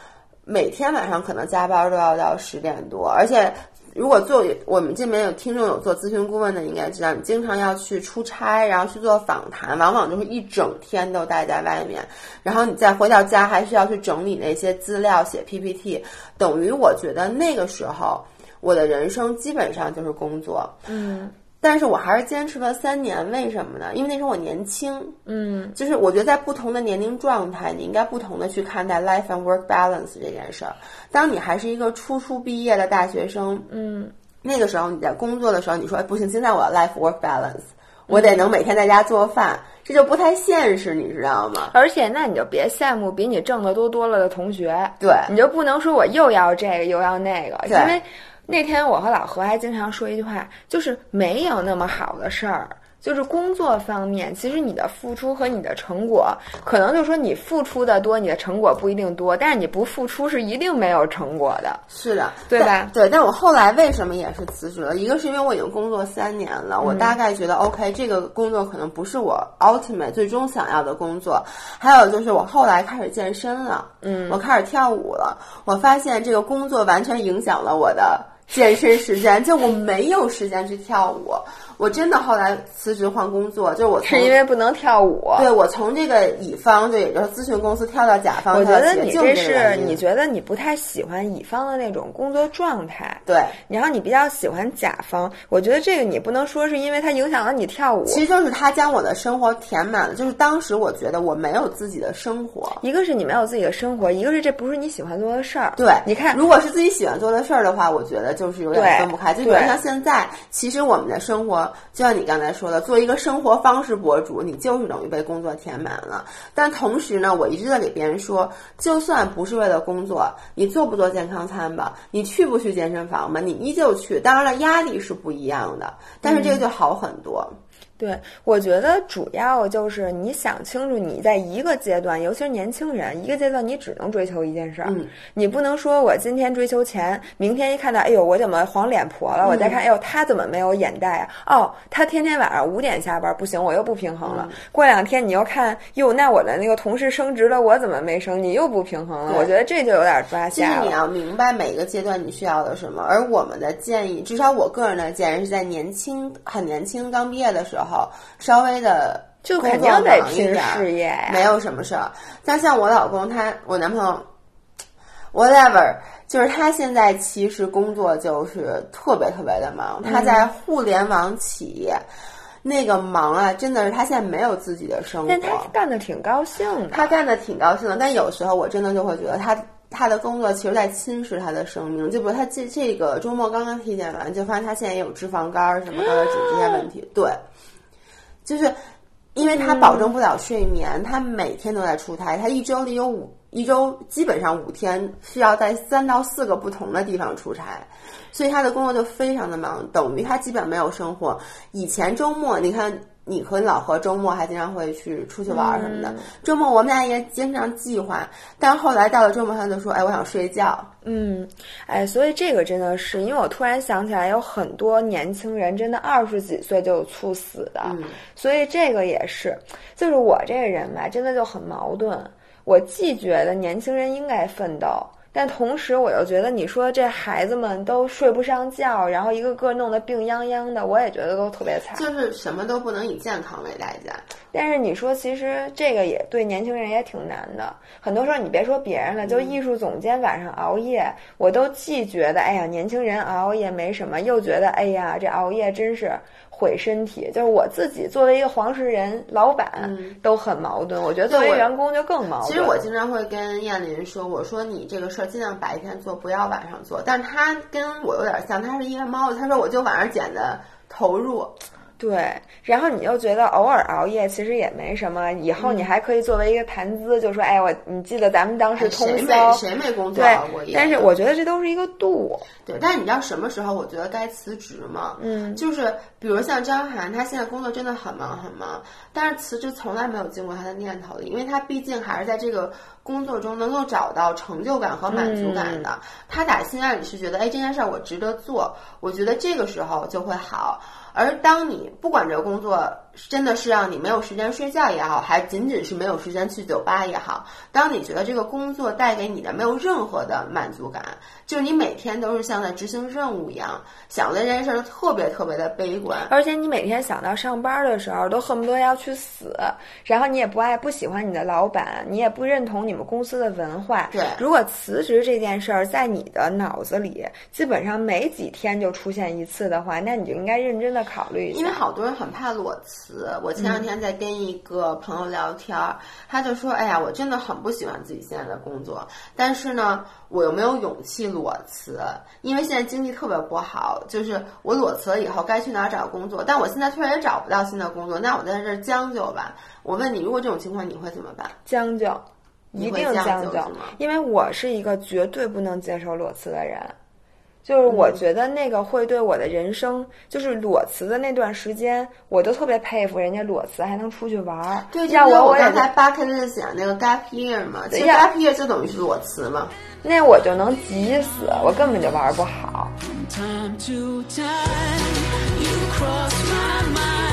每天晚上可能加班都要到十点多，而且。如果做我们这边有听众有做咨询顾问的，应该知道，你经常要去出差，然后去做访谈，往往就是一整天都待在外面，然后你再回到家还是要去整理那些资料、写 PPT，等于我觉得那个时候我的人生基本上就是工作。嗯但是我还是坚持了三年，为什么呢？因为那时候我年轻，嗯。就是我觉得在不同的年龄状态，你应该不同的去看待 life and work balance 这件事儿。当你还是一个初初毕业的大学生，嗯，那个时候你在工作的时候，你说哎不行，现在我要 life work balance，我得能每天在家做饭，这就不太现实，你知道吗？而且那你就别羡慕比你挣的多多了的同学，对。你就不能说我又要这个又要那个，因为那天我和老何还经常说一句话，就是没有那么好的事儿。就是工作方面，其实你的付出和你的成果，可能就是说你付出的多，你的成果不一定多，但是你不付出是一定没有成果的。是的，对吧对，但我后来为什么也是辞职了？一个是因为我已经工作三年了，我大概觉得 OK，这个工作可能不是我 ultimate 最终想要的工作。还有就是我后来开始健身了，嗯，我开始跳舞了，我发现这个工作完全影响了我的健身时间，就我没有时间去跳舞。我真的后来辞职换工作，就是我从是因为不能跳舞。对我从这个乙方，就也就是咨询公司跳到甲方，我觉得你这是你觉得你不太喜欢乙方的那种工作状态，对。然后你比较喜欢甲方。我觉得这个你不能说是因为它影响了你跳舞，其实就是它将我的生活填满了，就是当时我觉得我没有自己的生活。一个是你没有自己的生活，一个是这不是你喜欢做的事儿。对，你看，如果是自己喜欢做的事儿的话，我觉得就是有点对分不开。就比如像现在，其实我们的生活，就像你刚才说的，做一个生活方式博主，你就是等于被工作填满了。但同时呢，我一直在给别人说，就算不是为了工作，你做不做健康餐吧，你去不去健身房吧，你依旧去。当然了，压力是不一样的，但是这个就好很多。对，我觉得主要就是你想清楚，你在一个阶段，尤其是年轻人，一个阶段你只能追求一件事儿，嗯你不能说我今天追求钱，明天一看到，哎呦，我怎么黄脸婆了？我再看，哎呦，他怎么没有眼袋啊？哦，他天天晚上五点下班，不行，我又不平衡了。过两天你又看，哟，那我的那个同事升职了，我怎么没升？你又不平衡了。我觉得这就有点抓其实瞎了。你要明白每个阶段你需要的什么，而我们的建议，至少我个人的建议是在年轻、很年轻刚毕业的时候，稍微的就肯定得忙一拼事业呀没有什么事儿。但像我老公他，我男朋友，whatever，就是他现在其实工作就是特别特别的忙，他在嗯互联网企业。那个忙啊，真的是他现在没有自己的生活。但他干的挺高兴的。他干的挺高兴的，但有时候我真的就会觉得他他的工作其实在侵蚀他的生命。就比如他这这个周末刚刚体检完，就发现他现在也有脂肪肝儿、什么高血脂这些问题。对，就是因为他保证不了睡眠，他每天都在出差，他一周里有五一周基本上五天是要在三到四个不同的地方出差。所以他的工作就非常的忙，等于他基本没有生活。以前周末，你看你和老何周末还经常会去出去玩儿什么的。周末我们俩也经常计划，但是后来到了周末，他就说：“哎，我想睡觉。嗯，哎，所以这个真的是，因为我突然想起来，有很多年轻人真的二十几岁就有猝死的，所以这个也是，就是我这个人吧，真的就很矛盾。我既觉得年轻人应该奋斗，但同时我又觉得，你说这孩子们都睡不上觉，然后一个个弄得病殃殃的，我也觉得都特别惨。就是什么都不能以健康为代价。但是你说，其实这个也对年轻人也挺难的。很多时候，你别说别人了，就艺术总监晚上熬夜，我都既觉得哎呀，年轻人熬夜没什么，又觉得哎呀，这熬夜真是毁身体。就是我自己作为一个黄石人，老板都很矛盾，我觉得作为员工就更矛盾。其实我经常会跟燕林说，我说你这个事儿尽量白天做，不要晚上做。但是他跟我有点像，他是夜猫子，他说我就晚上剪的投入。对，然后你又觉得偶尔熬夜其实也没什么，以后你还可以作为一个谈资，就说哎，我你记得咱们当时通谁宵没，谁没工作对熬过夜？，但是我觉得这都是一个度。对，但是你知道什么时候我觉得该辞职吗？嗯，就是比如像张涵，他现在工作真的很忙很忙，但是辞职从来没有经过他的念头里，因为他毕竟还是在这个工作中能够找到成就感和满足感的。他打心眼里是觉得，哎，这件事儿我值得做，我觉得这个时候就会好。而当你不管这个工作真的是让你没有时间睡觉也好，还仅仅是没有时间去酒吧也好，当你觉得这个工作带给你的没有任何的满足感，就是你每天都是像在执行任务一样，想的这件事儿特别特别的悲观。而且你每天想到上班的时候，都恨不得要去死，然后你也不爱不喜欢你的老板，你也不认同你们公司的文化。对如果辞职这件事儿在你的脑子里基本上每几天就出现一次的话，那你就应该认真的考虑一下。因为好多人很怕裸辞。我前两天在跟一个朋友聊天儿，他就说：“哎呀，我真的很不喜欢自己现在的工作，但是呢，我又没有勇气裸辞，因为现在经济特别不好。就是我裸辞了以后该去哪儿找工作，但我现在突然也找不到新的工作，那我在这儿将就吧。我问你，如果这种情况你会怎么办？将就，一定会将将就就是吗，因为我是一个绝对不能接受裸辞的人。就是我觉得那个会对我的人生，就是裸辞的那段时间，我都特别佩服人家裸辞还能出去玩儿。对，要就是我我也刚才 bucket list 讲那个 gap year 嘛，其实 gap year 就等于是裸辞嘛。那我就能急死，我根本就玩不好。time to time you cross my mind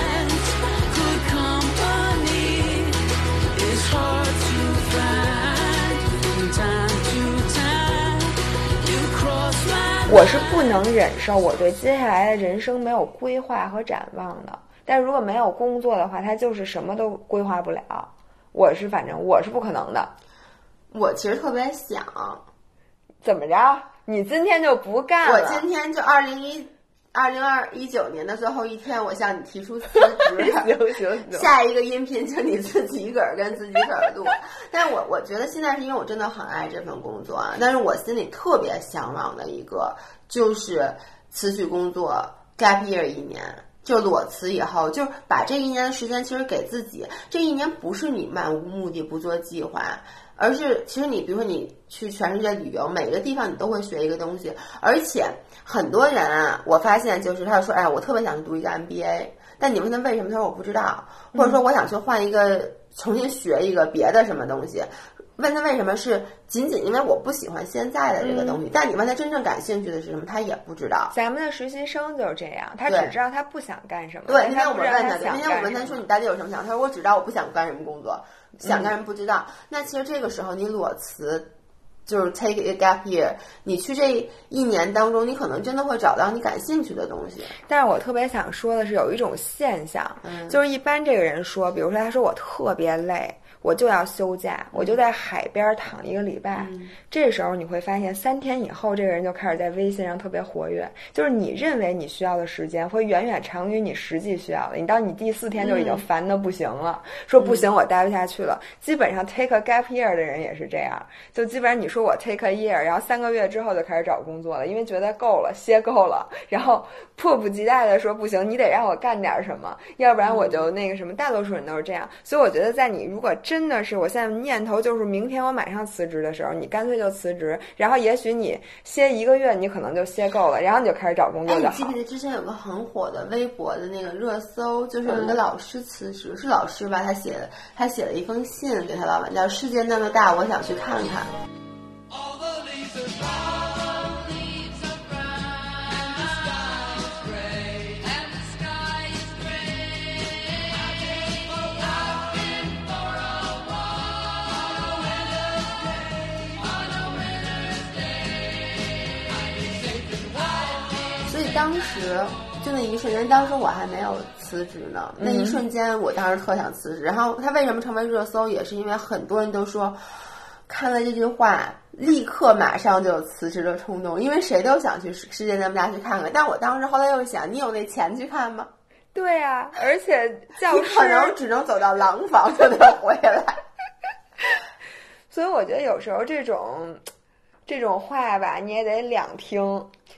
我是不能忍受我对接下来的人生没有规划和展望的。但如果没有工作的话，他就是什么都规划不了。我是反正我是不可能的。我其实特别想，怎么着？你今天就不干了我？今天就二零一二零二一九年的最后一天，我向你提出辞职。行行行，下一个音频就你自己一个儿跟自己一个儿录，但是我我觉得现在是因为我真的很爱这份工作啊，但是我心里特别向往的一个就是辞去工作 gap year 一年，就裸辞以后，就是把这一年的时间其实给自己，这一年不是你漫无目的不做计划。而是其实你比如说你去全世界旅游，每个地方你都会学一个东西，而且很多人啊，我发现就是他说，哎，我特别想去读一个 MBA，但你问他为什么，他说我不知道，或者说我想去换一个重新学一个别的什么东西。问他为什么是仅仅因为我不喜欢现在的这个东西，但你问他真正感兴趣的是什么，他也不知道。咱们的实习生就是这样，他对只知道他不想干什么。对，但那天我们问他，对，想那天我问他说你到底有什么想？他说我只知道我不想干什么工作，想干什么不知道。那其实这个时候你裸辞，就是 take a gap year，你去这一年当中，你可能真的会找到你感兴趣的东西。但是我特别想说的是，有一种现象，嗯就是一般这个人说，比如说他说我特别累，我就要休假，我就在海边躺一个礼拜。这时候你会发现，三天以后，这个人就开始在微信上特别活跃。就是你认为你需要的时间，会远远长于你实际需要的。你到你第四天就已经烦的不行了，说不行，我待不下去了。基本上 take a gap year 的人也是这样，就基本上你说我 take a year，然后三个月之后就开始找工作了，因为觉得够了，歇够了，然后迫不及待的说不行，你得让我干点什么，要不然我就那个什么。大多数人都是这样，所以我觉得在你如果真的是我现在念头就是明天我马上辞职的时候，你干脆就辞职，然后也许你歇一个月，你可能就歇够了，然后你就开始找工作哎，就好你记不。记得之前有个很火的微博的那个热搜，就是有一个老师辞职，是老师吧？他写的，他写了一封信给他老板，叫“世界那么大，我想去看看”。时就那一瞬间，当时我还没有辞职呢。那一瞬间，我当时特想辞职。然后他为什么成为热搜，也是因为很多人都说，看了这句话，立刻马上就有辞职的冲动，因为谁都想去世世界那么大去看看。但我当时后来又想，你有那钱去看吗？对啊，而且教师你可能只能走到廊坊就能回来。所以我觉得有时候这种这种话吧，你也得两听。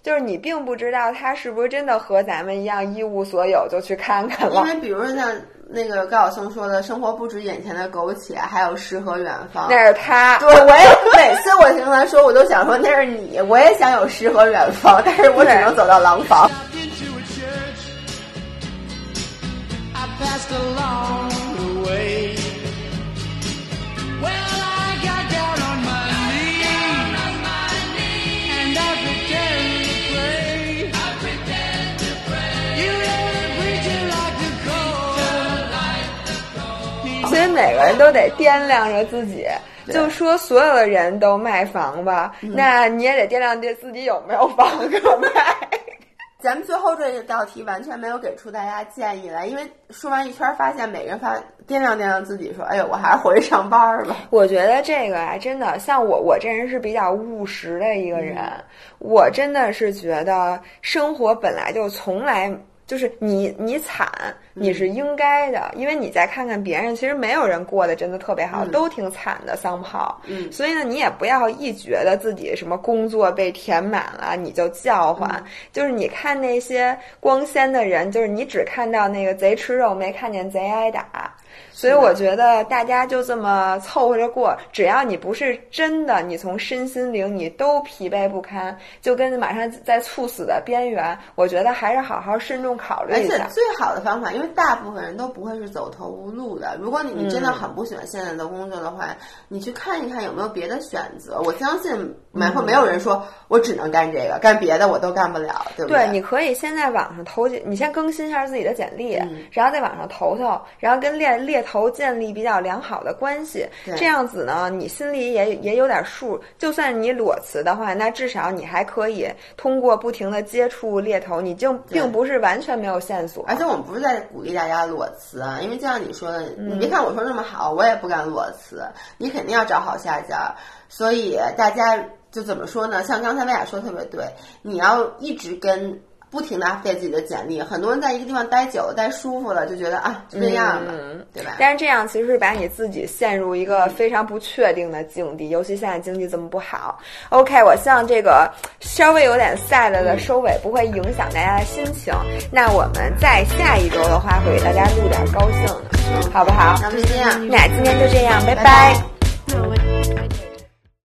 就是你并不知道他是不是真的和咱们一样一无所有，就去看看了。因为比如说像那个高晓松说的“生活不止眼前的苟且，还有诗和远方”，那是他。对，我也每次我听他说，我都想说那是你，我也想有诗和远方，但是我只能走到廊坊。into a church. I passed along the way. 每个人都得掂量着自己。就说所有的人都卖房吧，那你也得掂量掂自己有没有房可卖。咱们最后这道题完全没有给出大家建议来，因为说完一圈，发现每个人发掂量掂量自己，说：“哎呦，我还是回去上班吧。我觉得这个啊，真的像我，我这人是比较务实的一个人，我真的是觉得生活本来就从来。就是你，你惨，你是应该的，因为你再看看别人，其实没有人过得真的特别好，都挺惨的丧炮。嗯所以呢，你也不要一觉得自己什么工作被填满了，你就叫唤。就是你看那些光鲜的人，就是你只看到那个贼吃肉，没看见贼挨打。所以我觉得大家就这么凑合着过，只要你不是真的，你从身心灵你都疲惫不堪，就跟马上在猝死的边缘，我觉得还是好好慎重考虑而且一下。最好的方法，因为大部分人都不会是走投无路的。如果你你真嗯的很不喜欢现在的工作的话，你去看一看有没有别的选择。我相信没嗯会没有人说我只能干这个，干别的我都干不了，对不对，对？你可以先在网上投简，你先更新一下自己的简历，嗯然后在网上投投，然后跟猎猎头建立比较良好的关系。这样子呢，你心里也也有点数。就算你裸辞的话，那至少你还可以通过不停的接触猎头，你就并不是完全没有线索。而且我们不是在鼓励大家裸辞啊，因为就像你说的，嗯你别看我说那么好，我也不敢裸辞，你肯定要找好下家。所以大家就怎么说呢？像刚才薇娅说的特别对，你要一直跟。不停的 update 自己的简历，很多人在一个地方待久了、待舒服了，就觉得啊，就这样吧，对吧？但是这样其实是把你自己陷入一个非常不确定的境地，尤其现在经济这么不好。OK，我希望这个稍微有点 sad 的收尾不会影响大家的心情。那我们在下一周的话会给大家录点高兴的，好不好？那就这样。那今天就这样，拜拜拜拜 No, it